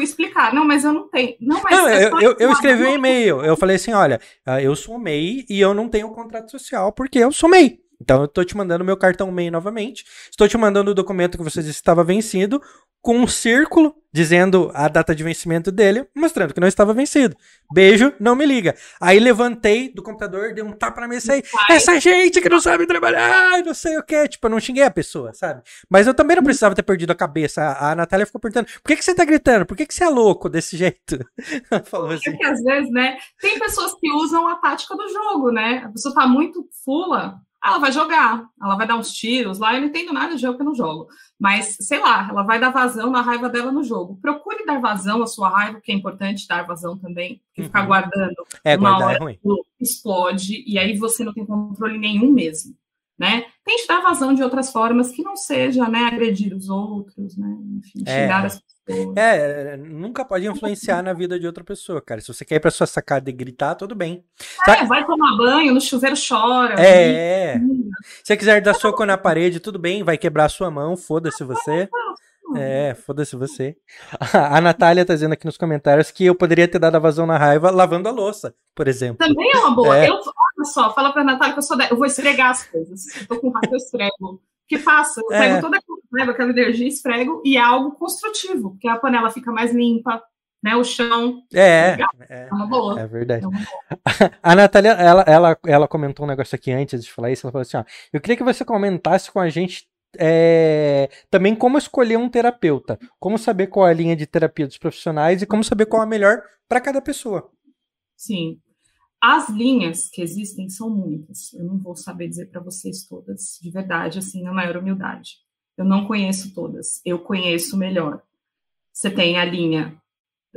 explicar. Não, mas eu não tenho. Não, mas não, é eu, eu, eu, escrevi um e-mail. Eu falei assim: olha, ah, eu sou MEI e eu não tenho contrato social porque eu sou MEI. Então eu estou te mandando meu cartão MEI novamente. Estou te mandando o documento que você disse que estava vencido com um círculo dizendo a data de vencimento dele, mostrando que não estava vencido. Beijo, não me liga. Aí levantei do computador, dei um tapa na mesa e essa gente que não sabe trabalhar, não sei o que. Tipo, eu não xinguei a pessoa, sabe? Mas eu também não precisava ter perdido a cabeça. A, a Natália ficou perguntando, por que, que você tá gritando? Por que, que você é louco desse jeito? Falou assim. Porque às vezes, né, tem pessoas que usam a tática do jogo, né? A pessoa tá muito fula, ela vai jogar, ela vai dar uns tiros lá, eu não entendo nada de jogo que eu não jogo. Mas, sei lá, ela vai dar vazão na raiva dela no jogo. Procure dar vazão à sua raiva, que é importante dar vazão também, porque uhum. ficar guardando é, uma é hora é explode, e aí você não tem controle nenhum mesmo. Né? Tente dar vazão de outras formas que não seja né, agredir os outros, né? Enfim, é. xingar as é, nunca pode influenciar na vida de outra pessoa, cara. Se você quer ir pra sua sacada e gritar, tudo bem. É, vai tomar banho, no chuveiro chora. É. Se você quiser dar soco na parede, tudo bem, vai quebrar a sua mão, foda-se você. É, foda-se você. A Natália tá dizendo aqui nos comentários que eu poderia ter dado a vazão na raiva lavando a louça, por exemplo. Também é uma boa. É. Eu, olha só, fala pra Natália que eu sou da... Eu vou esfregar as coisas. Eu tô com raiva, eu esfrego que faço. Eu é. pego toda né, aquela energia, esfrego e é algo construtivo, porque a panela fica mais limpa, né? O chão. É, é, é uma boa. É verdade. É a Natália, ela, ela, ela comentou um negócio aqui antes de falar isso. Ela falou assim: ó, eu queria que você comentasse com a gente é, também como escolher um terapeuta, como saber qual é a linha de terapia dos profissionais e como saber qual é a melhor para cada pessoa. Sim. As linhas que existem são muitas. Eu não vou saber dizer para vocês todas, de verdade, assim, na maior humildade. Eu não conheço todas. Eu conheço melhor. Você tem a linha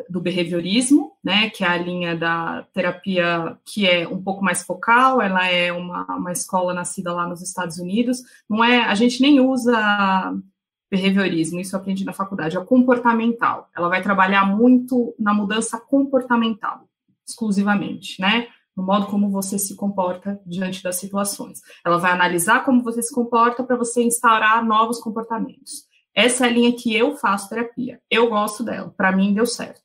do behaviorismo, né, que é a linha da terapia que é um pouco mais focal, ela é uma, uma escola nascida lá nos Estados Unidos, não é, a gente nem usa behaviorismo, isso eu aprendi na faculdade, é comportamental. Ela vai trabalhar muito na mudança comportamental, exclusivamente, né? No modo como você se comporta diante das situações. Ela vai analisar como você se comporta para você instaurar novos comportamentos. Essa é a linha que eu faço terapia. Eu gosto dela, para mim deu certo.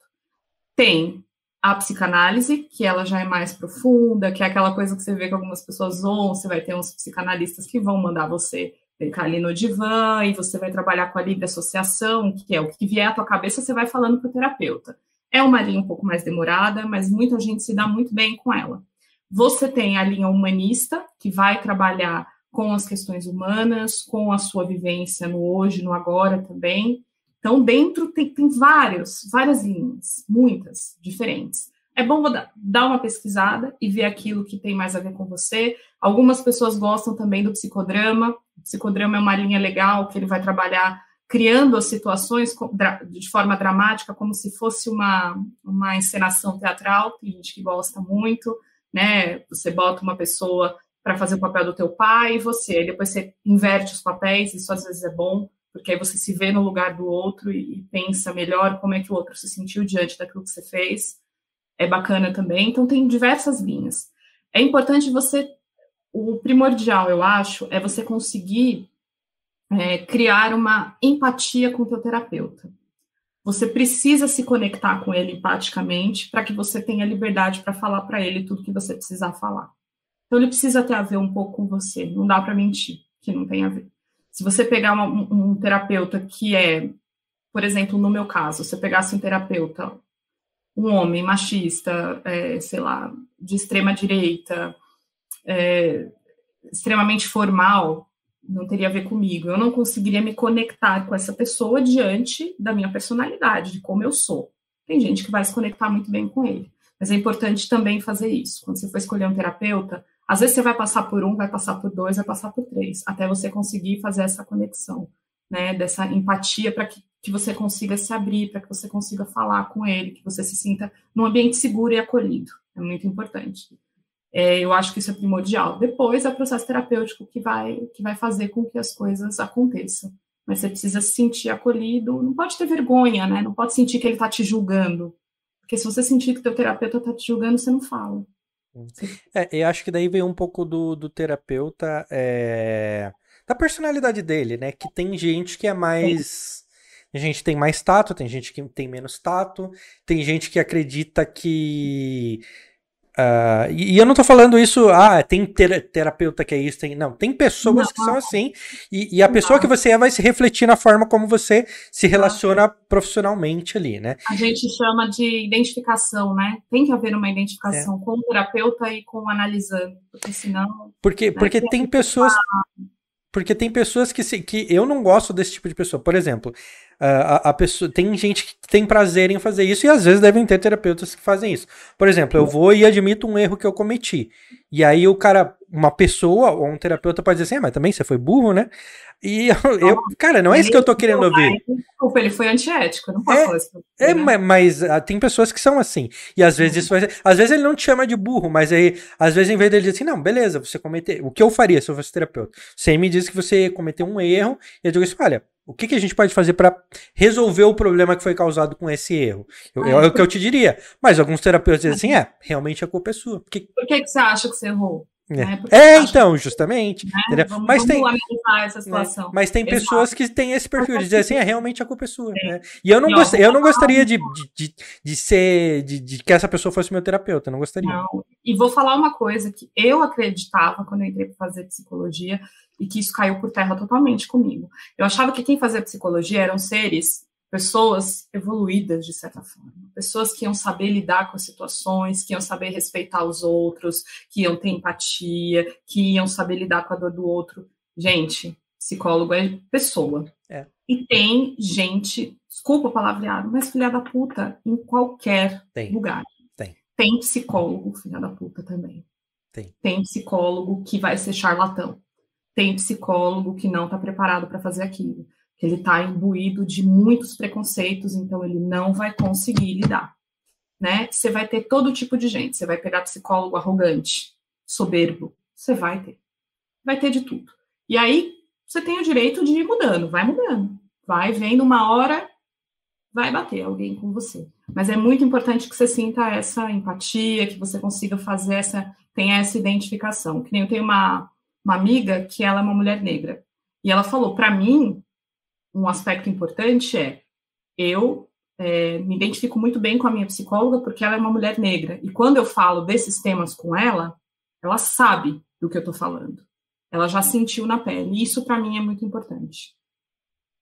Tem a psicanálise, que ela já é mais profunda, que é aquela coisa que você vê que algumas pessoas vão, você vai ter uns psicanalistas que vão mandar você ficar ali no divã e você vai trabalhar com a livre associação, que é o que vier à tua cabeça, você vai falando para o terapeuta. É uma linha um pouco mais demorada, mas muita gente se dá muito bem com ela. Você tem a linha humanista, que vai trabalhar com as questões humanas, com a sua vivência no hoje, no agora também. Então, dentro tem, tem vários, várias linhas, muitas, diferentes. É bom dar uma pesquisada e ver aquilo que tem mais a ver com você. Algumas pessoas gostam também do psicodrama. O psicodrama é uma linha legal que ele vai trabalhar criando as situações de forma dramática, como se fosse uma, uma encenação teatral, tem gente que gosta muito. né? Você bota uma pessoa para fazer o papel do teu pai e você, aí depois você inverte os papéis, isso às vezes é bom, porque aí você se vê no lugar do outro e, e pensa melhor como é que o outro se sentiu diante daquilo que você fez. É bacana também. Então tem diversas linhas. É importante você, o primordial, eu acho, é você conseguir é, criar uma empatia com o teu terapeuta. Você precisa se conectar com ele empaticamente para que você tenha liberdade para falar para ele tudo que você precisar falar. Então ele precisa ter a ver um pouco com você. Não dá para mentir que não tem a ver. Se você pegar uma, um, um terapeuta que é, por exemplo, no meu caso, você pegasse um terapeuta, um homem machista, é, sei lá, de extrema direita, é, extremamente formal, não teria a ver comigo. Eu não conseguiria me conectar com essa pessoa diante da minha personalidade, de como eu sou. Tem gente que vai se conectar muito bem com ele. Mas é importante também fazer isso. Quando você for escolher um terapeuta, às vezes você vai passar por um, vai passar por dois, vai passar por três, até você conseguir fazer essa conexão, né? Dessa empatia para que, que você consiga se abrir, para que você consiga falar com ele, que você se sinta num ambiente seguro e acolhido. É muito importante. É, eu acho que isso é primordial. Depois é o processo terapêutico que vai, que vai fazer com que as coisas aconteçam. Mas você precisa se sentir acolhido, não pode ter vergonha, né? Não pode sentir que ele está te julgando. Porque se você sentir que o teu terapeuta está te julgando, você não fala. É, eu acho que daí vem um pouco do, do terapeuta, é, da personalidade dele, né? Que tem gente que é mais. A gente tem mais tato, tem gente que tem menos tato, tem gente que acredita que Uh, e, e, eu não tô falando isso, ah, tem ter, terapeuta que é isso, tem. Não, tem pessoas não. que são assim, e, e a pessoa que você é vai se refletir na forma como você se relaciona profissionalmente ali, né? A gente chama de identificação, né? Tem que haver uma identificação é. com o terapeuta e com o analisando, porque senão. Porque, né, porque tem pessoas. Porque tem pessoas que, se, que eu não gosto desse tipo de pessoa. Por exemplo, a, a, pessoa tem gente que tem prazer em fazer isso e às vezes devem ter terapeutas que fazem isso. Por exemplo, eu vou e admito um erro que eu cometi. E aí o cara, uma pessoa ou um terapeuta pode dizer assim, ah, mas também você foi burro, né? E eu, eu, cara, não é isso que eu tô querendo ouvir. Desculpa, ele foi antiético, não posso é, falar isso. É, né? mas, mas tem pessoas que são assim. E às vezes isso Às vezes ele não te chama de burro, mas aí, às vezes, em vez dele dizer assim, não, beleza, você cometeu. O que eu faria se eu fosse terapeuta? Você me diz que você cometeu um erro, e eu digo assim, olha, o que, que a gente pode fazer para resolver o problema que foi causado com esse erro? Eu, é, é o que eu te diria. Mas alguns terapeutas dizem assim, é, realmente a culpa é sua. Porque... Por que, que você acha que você errou? É, né? é então, justamente. Né? Vamos, mas, vamos tem, né? mas tem Exato. pessoas que têm esse perfil de dizer assim, é realmente a culpa é sua. Né? E eu não, e gost, eu não gostaria de, de, de, de ser, de, de, que essa pessoa fosse meu terapeuta, não gostaria. Não. E vou falar uma coisa que eu acreditava quando eu entrei para fazer psicologia e que isso caiu por terra totalmente comigo. Eu achava que quem fazia psicologia eram seres pessoas evoluídas, de certa forma. Pessoas que iam saber lidar com as situações, que iam saber respeitar os outros, que iam ter empatia, que iam saber lidar com a dor do outro. Gente, psicólogo é pessoa. É. E tem gente, desculpa o palavreado, mas filha da puta em qualquer tem. lugar. Tem. Tem psicólogo, filha da puta também. Tem. Tem psicólogo que vai ser charlatão. Tem psicólogo que não está preparado para fazer aquilo ele está imbuído de muitos preconceitos, então ele não vai conseguir lidar. Né? Você vai ter todo tipo de gente. Você vai pegar psicólogo arrogante, soberbo. Você vai ter. Vai ter de tudo. E aí você tem o direito de ir mudando, vai mudando. Vai vendo uma hora, vai bater alguém com você. Mas é muito importante que você sinta essa empatia, que você consiga fazer essa, tenha essa identificação. Que nem eu tenho uma, uma amiga que ela é uma mulher negra. E ela falou, para mim, um aspecto importante é eu é, me identifico muito bem com a minha psicóloga porque ela é uma mulher negra e quando eu falo desses temas com ela, ela sabe do que eu estou falando. Ela já sentiu na pele. E isso para mim é muito importante.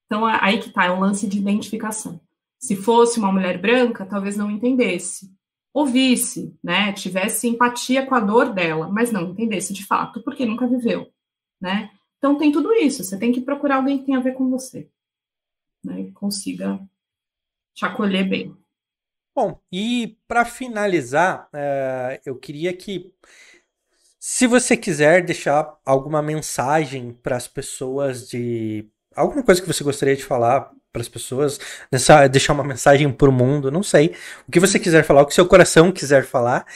Então é aí que está é um lance de identificação. Se fosse uma mulher branca, talvez não entendesse, ouvisse, né, tivesse empatia com a dor dela, mas não entendesse de fato porque nunca viveu, né? Então tem tudo isso. Você tem que procurar alguém que tenha a ver com você né, consiga te acolher bem. Bom, e para finalizar, uh, eu queria que, se você quiser deixar alguma mensagem para as pessoas de alguma coisa que você gostaria de falar para as pessoas, nessa, deixar uma mensagem para o mundo, não sei. O que você quiser falar, o que seu coração quiser falar.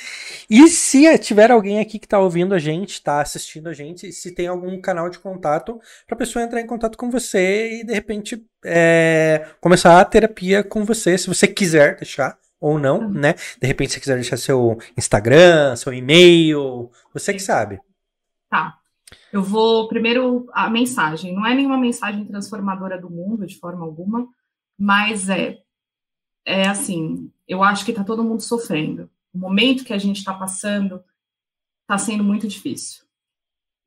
E se tiver alguém aqui que está ouvindo a gente, está assistindo a gente, se tem algum canal de contato para a pessoa entrar em contato com você e de repente é, começar a terapia com você, se você quiser deixar ou não, uhum. né? De repente você quiser deixar seu Instagram, seu e-mail, você que sabe. Tá. Eu vou primeiro a mensagem. Não é nenhuma mensagem transformadora do mundo de forma alguma, mas é é assim. Eu acho que está todo mundo sofrendo. O momento que a gente está passando está sendo muito difícil.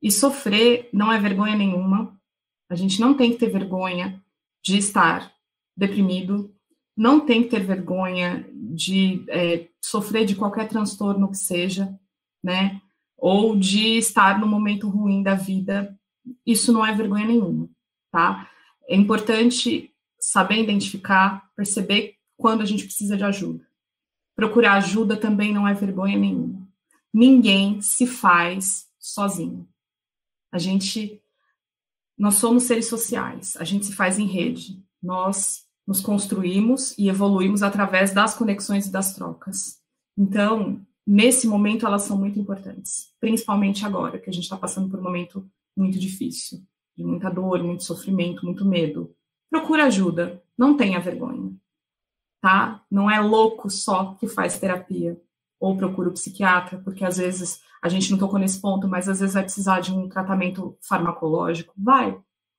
E sofrer não é vergonha nenhuma. A gente não tem que ter vergonha de estar deprimido, não tem que ter vergonha de é, sofrer de qualquer transtorno que seja, né? Ou de estar no momento ruim da vida, isso não é vergonha nenhuma, tá? É importante saber identificar, perceber quando a gente precisa de ajuda. Procurar ajuda também não é vergonha nenhuma. Ninguém se faz sozinho. A gente nós somos seres sociais, a gente se faz em rede. Nós nos construímos e evoluímos através das conexões e das trocas. Então, nesse momento elas são muito importantes, principalmente agora, que a gente está passando por um momento muito difícil, de muita dor, muito sofrimento, muito medo. Procura ajuda, não tenha vergonha, tá? Não é louco só que faz terapia, ou procura o psiquiatra, porque às vezes a gente não tocou nesse ponto, mas às vezes vai precisar de um tratamento farmacológico. Vai,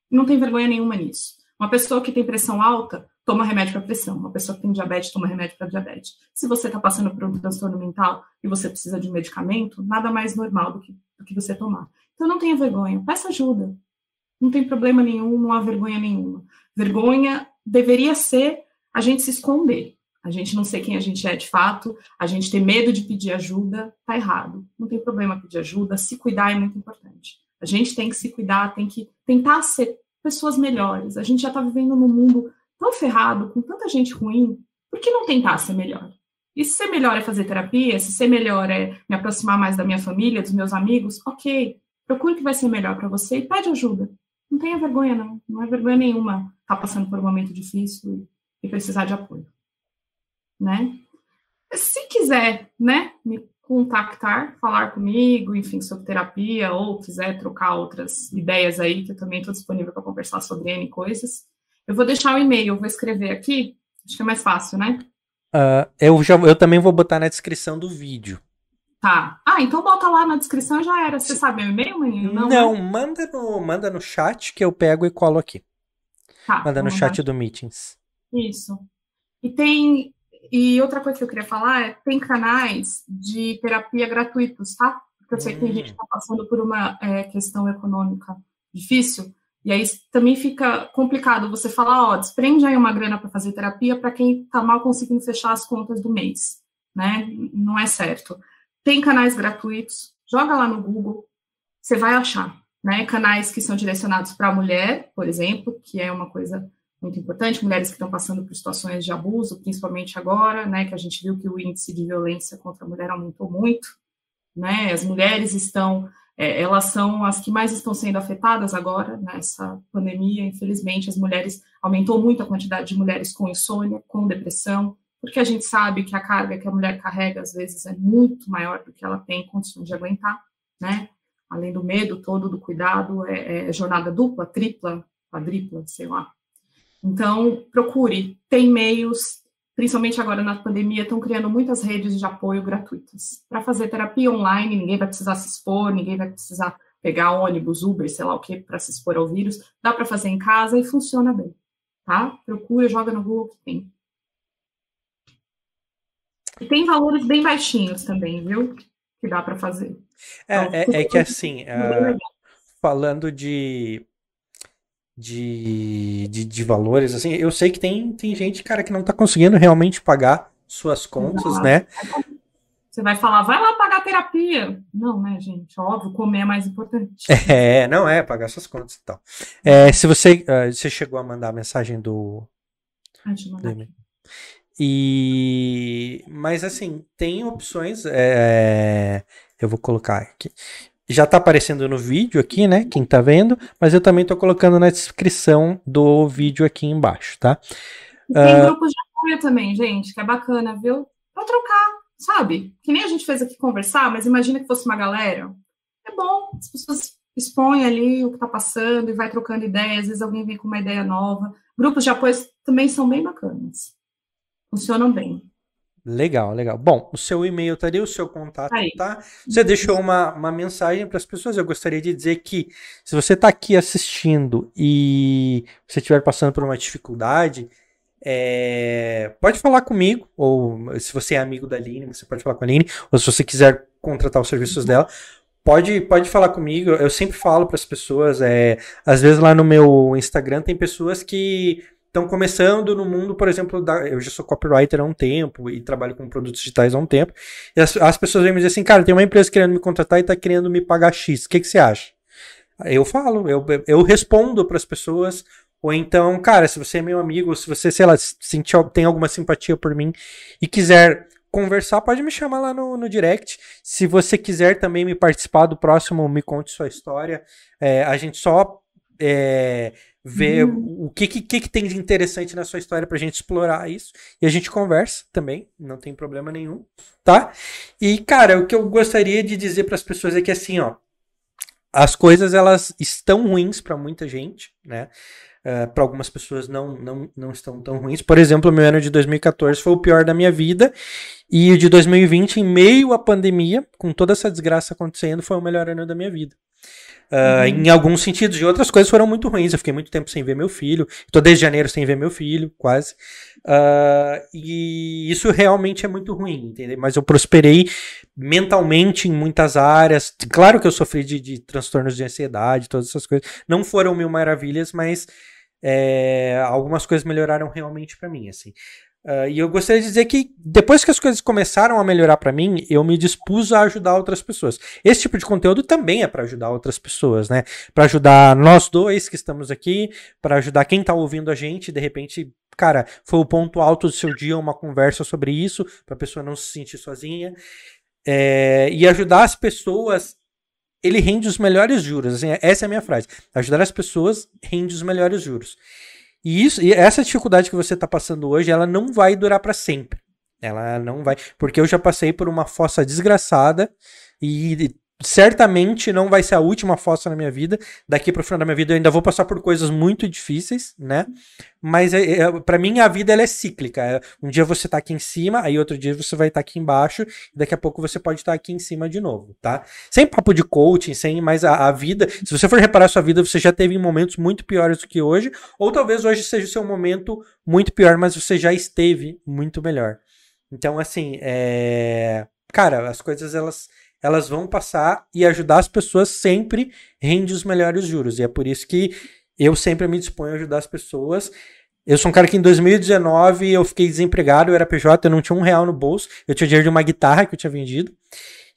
não tem vergonha nenhuma nisso. Uma pessoa que tem pressão alta toma remédio para pressão. Uma pessoa que tem diabetes toma remédio para diabetes. Se você está passando por um transtorno mental e você precisa de um medicamento, nada mais normal do que, do que você tomar. Então não tenha vergonha, peça ajuda. Não tem problema nenhum, não há vergonha nenhuma. Vergonha deveria ser a gente se esconder. A gente não ser quem a gente é de fato, a gente ter medo de pedir ajuda, tá errado. Não tem problema pedir ajuda, se cuidar é muito importante. A gente tem que se cuidar, tem que tentar ser pessoas melhores. A gente já está vivendo num mundo tão ferrado, com tanta gente ruim, por que não tentar ser melhor? E se ser melhor é fazer terapia, se ser melhor é me aproximar mais da minha família, dos meus amigos, ok, procure o que vai ser melhor para você e pede ajuda. Não tenha vergonha, não. Não é vergonha nenhuma estar tá passando por um momento difícil e, precisar de apoio. Né? Se quiser, né, me contactar, falar comigo, enfim, sobre terapia, ou quiser trocar outras ideias aí, que eu também estou disponível para conversar sobre N coisas, eu vou deixar o e-mail, eu vou escrever aqui, acho que é mais fácil, né? Uh, eu, já, eu também vou botar na descrição do vídeo. Tá. Ah, então bota lá na descrição já era. Você sabe meu e-mail, mãe? Não, Não né? manda, no, manda no chat que eu pego e colo aqui. Tá, manda no chat do Meetings. Isso. E tem. E outra coisa que eu queria falar é: tem canais de terapia gratuitos, tá? Porque eu sei que tem gente que está passando por uma é, questão econômica difícil. E aí também fica complicado você falar, ó, desprende aí uma grana para fazer terapia para quem está mal conseguindo fechar as contas do mês, né? Não é certo. Tem canais gratuitos, joga lá no Google, você vai achar, né? Canais que são direcionados para a mulher, por exemplo, que é uma coisa muito importante, mulheres que estão passando por situações de abuso, principalmente agora, né, que a gente viu que o índice de violência contra a mulher aumentou muito, né? As mulheres estão é, elas são as que mais estão sendo afetadas agora nessa pandemia. Infelizmente, as mulheres aumentou muito a quantidade de mulheres com insônia, com depressão, porque a gente sabe que a carga que a mulher carrega às vezes é muito maior do que ela tem condições de aguentar, né? Além do medo todo, do cuidado, é, é jornada dupla, tripla, quadripla, sei lá. Então, procure. Tem meios, principalmente agora na pandemia, estão criando muitas redes de apoio gratuitas. Para fazer terapia online, ninguém vai precisar se expor, ninguém vai precisar pegar ônibus, Uber, sei lá o que, para se expor ao vírus. Dá para fazer em casa e funciona bem. Tá? Procura, joga no Google que tem. E tem valores bem baixinhos também, viu? Que dá para fazer. É, então, é, é, que assim, uh, falando de de, de, de, valores, assim, eu sei que tem, tem gente, cara, que não tá conseguindo realmente pagar suas contas, né? Você vai falar, vai lá pagar terapia. Não, né, gente? Óbvio, comer é mais importante. É, não é, pagar suas contas e tal. É, se você, uh, você chegou a mandar a mensagem do... Ah, do... E... Mas, assim, tem opções, é... eu vou colocar aqui. Já tá aparecendo no vídeo aqui, né? Quem tá vendo, mas eu também tô colocando na descrição do vídeo aqui embaixo, tá? Tem uh... grupos de apoio também, gente, que é bacana, viu? Pra trocar, sabe? Que nem a gente fez aqui conversar, mas imagina que fosse uma galera. É bom, as pessoas expõem ali o que tá passando e vai trocando ideias, às vezes alguém vem com uma ideia nova. Grupos de apoio também são bem bacanas. Funcionam bem. Legal, legal. Bom, o seu e-mail tá ali, o seu contato Aí. tá. Você deixou uma, uma mensagem para as pessoas. Eu gostaria de dizer que se você está aqui assistindo e você estiver passando por uma dificuldade, é, pode falar comigo, ou se você é amigo da Aline, você pode falar com a Aline, ou se você quiser contratar os serviços dela, pode, pode falar comigo. Eu sempre falo para as pessoas, é, às vezes lá no meu Instagram tem pessoas que estão começando no mundo, por exemplo, da, eu já sou copywriter há um tempo e trabalho com produtos digitais há um tempo, e as, as pessoas vêm me dizer assim, cara, tem uma empresa querendo me contratar e está querendo me pagar X, o que, que você acha? Eu falo, eu, eu respondo para as pessoas, ou então, cara, se você é meu amigo, se você, sei lá, sentir, tem alguma simpatia por mim e quiser conversar, pode me chamar lá no, no direct. Se você quiser também me participar do próximo Me Conte Sua História, é, a gente só é, ver uhum. o que, que, que, tem de interessante na sua história pra gente explorar isso. E a gente conversa também, não tem problema nenhum, tá? E, cara, o que eu gostaria de dizer para as pessoas é que, assim, ó, as coisas elas estão ruins para muita gente, né? Uh, para algumas pessoas não, não, não estão tão ruins. Por exemplo, o meu ano de 2014 foi o pior da minha vida. E o de 2020, em meio à pandemia, com toda essa desgraça acontecendo, foi o melhor ano da minha vida. Uh, uhum. Em alguns sentidos, e outras coisas foram muito ruins. Eu fiquei muito tempo sem ver meu filho. Estou desde janeiro sem ver meu filho, quase. Uh, e isso realmente é muito ruim, entendeu? Mas eu prosperei mentalmente em muitas áreas. Claro que eu sofri de, de transtornos de ansiedade, todas essas coisas. Não foram mil maravilhas, mas é, algumas coisas melhoraram realmente para mim, assim. Uh, e eu gostaria de dizer que depois que as coisas começaram a melhorar para mim, eu me dispus a ajudar outras pessoas. Esse tipo de conteúdo também é para ajudar outras pessoas, né? Para ajudar nós dois que estamos aqui, para ajudar quem tá ouvindo a gente, de repente, cara, foi o ponto alto do seu dia uma conversa sobre isso, para a pessoa não se sentir sozinha. É, e ajudar as pessoas ele rende os melhores juros. Assim, essa é a minha frase. Ajudar as pessoas rende os melhores juros. E isso, e essa dificuldade que você está passando hoje, ela não vai durar para sempre. Ela não vai, porque eu já passei por uma fossa desgraçada e certamente não vai ser a última fossa na minha vida. Daqui para o final da minha vida eu ainda vou passar por coisas muito difíceis, né? Mas é, é, para mim a vida ela é cíclica. É, um dia você tá aqui em cima, aí outro dia você vai estar tá aqui embaixo, e daqui a pouco você pode estar tá aqui em cima de novo, tá? Sem papo de coaching, sem mais a, a vida. Se você for reparar sua vida, você já teve momentos muito piores do que hoje, ou talvez hoje seja o seu momento muito pior, mas você já esteve muito melhor. Então, assim, é... cara, as coisas elas elas vão passar e ajudar as pessoas sempre rende os melhores juros. E é por isso que eu sempre me disponho a ajudar as pessoas. Eu sou um cara que em 2019 eu fiquei desempregado, eu era PJ, eu não tinha um real no bolso, eu tinha dinheiro de uma guitarra que eu tinha vendido.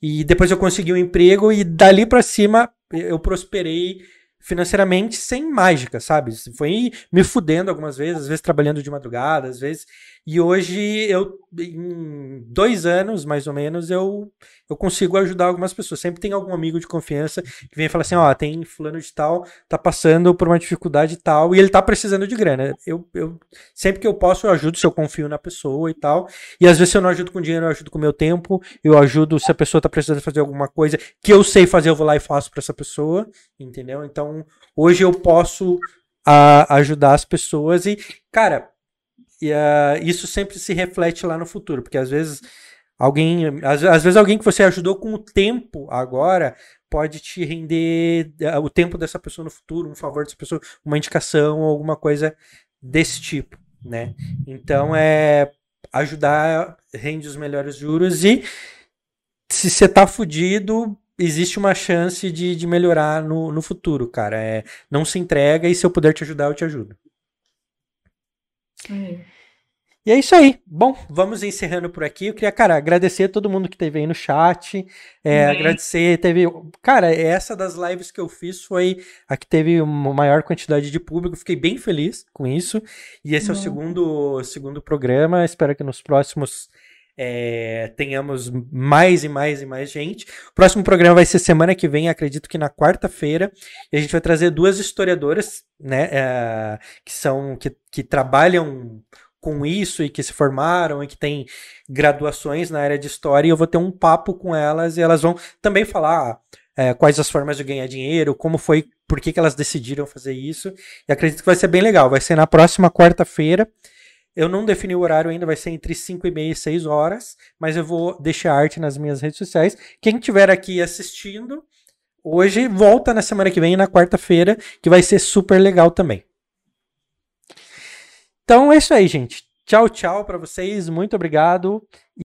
E depois eu consegui um emprego e dali para cima eu prosperei financeiramente sem mágica, sabe? Foi me fudendo algumas vezes, às vezes trabalhando de madrugada, às vezes e hoje eu, em dois anos mais ou menos, eu, eu consigo ajudar algumas pessoas. Sempre tem algum amigo de confiança que vem falar assim: ó, tem fulano de tal, tá passando por uma dificuldade tal e ele tá precisando de grana. Eu, eu sempre que eu posso, eu ajudo se eu confio na pessoa e tal. E às vezes, eu não ajudo com dinheiro, eu ajudo com meu tempo. Eu ajudo se a pessoa tá precisando fazer alguma coisa que eu sei fazer, eu vou lá e faço para essa pessoa, entendeu? Então, hoje eu posso a, ajudar as pessoas e, cara e uh, isso sempre se reflete lá no futuro, porque às vezes alguém, às, às, vezes alguém que você ajudou com o tempo agora pode te render uh, o tempo dessa pessoa no futuro, um favor dessa pessoa, uma indicação ou alguma coisa desse tipo, né? Então é ajudar rende os melhores juros e se você tá fudido, existe uma chance de, de melhorar no, no futuro, cara. É, não se entrega e se eu puder te ajudar, eu te ajudo. E é isso aí. Bom, vamos encerrando por aqui. Eu queria, cara, agradecer a todo mundo que teve aí no chat. É, agradecer, teve. Cara, essa das lives que eu fiz foi a que teve uma maior quantidade de público. Fiquei bem feliz com isso. E esse é o segundo, segundo programa. Espero que nos próximos é, tenhamos mais e mais e mais gente. O próximo programa vai ser semana que vem, acredito que na quarta-feira. E a gente vai trazer duas historiadoras, né, é, que são que, que trabalham com isso e que se formaram e que têm graduações na área de história. E eu vou ter um papo com elas e elas vão também falar é, quais as formas de ganhar dinheiro, como foi, por que, que elas decidiram fazer isso. E acredito que vai ser bem legal. Vai ser na próxima quarta-feira. Eu não defini o horário ainda, vai ser entre 5 e meia e 6 horas, mas eu vou deixar arte nas minhas redes sociais. Quem estiver aqui assistindo, hoje volta na semana que vem, na quarta-feira, que vai ser super legal também. Então é isso aí, gente. Tchau, tchau para vocês. Muito obrigado.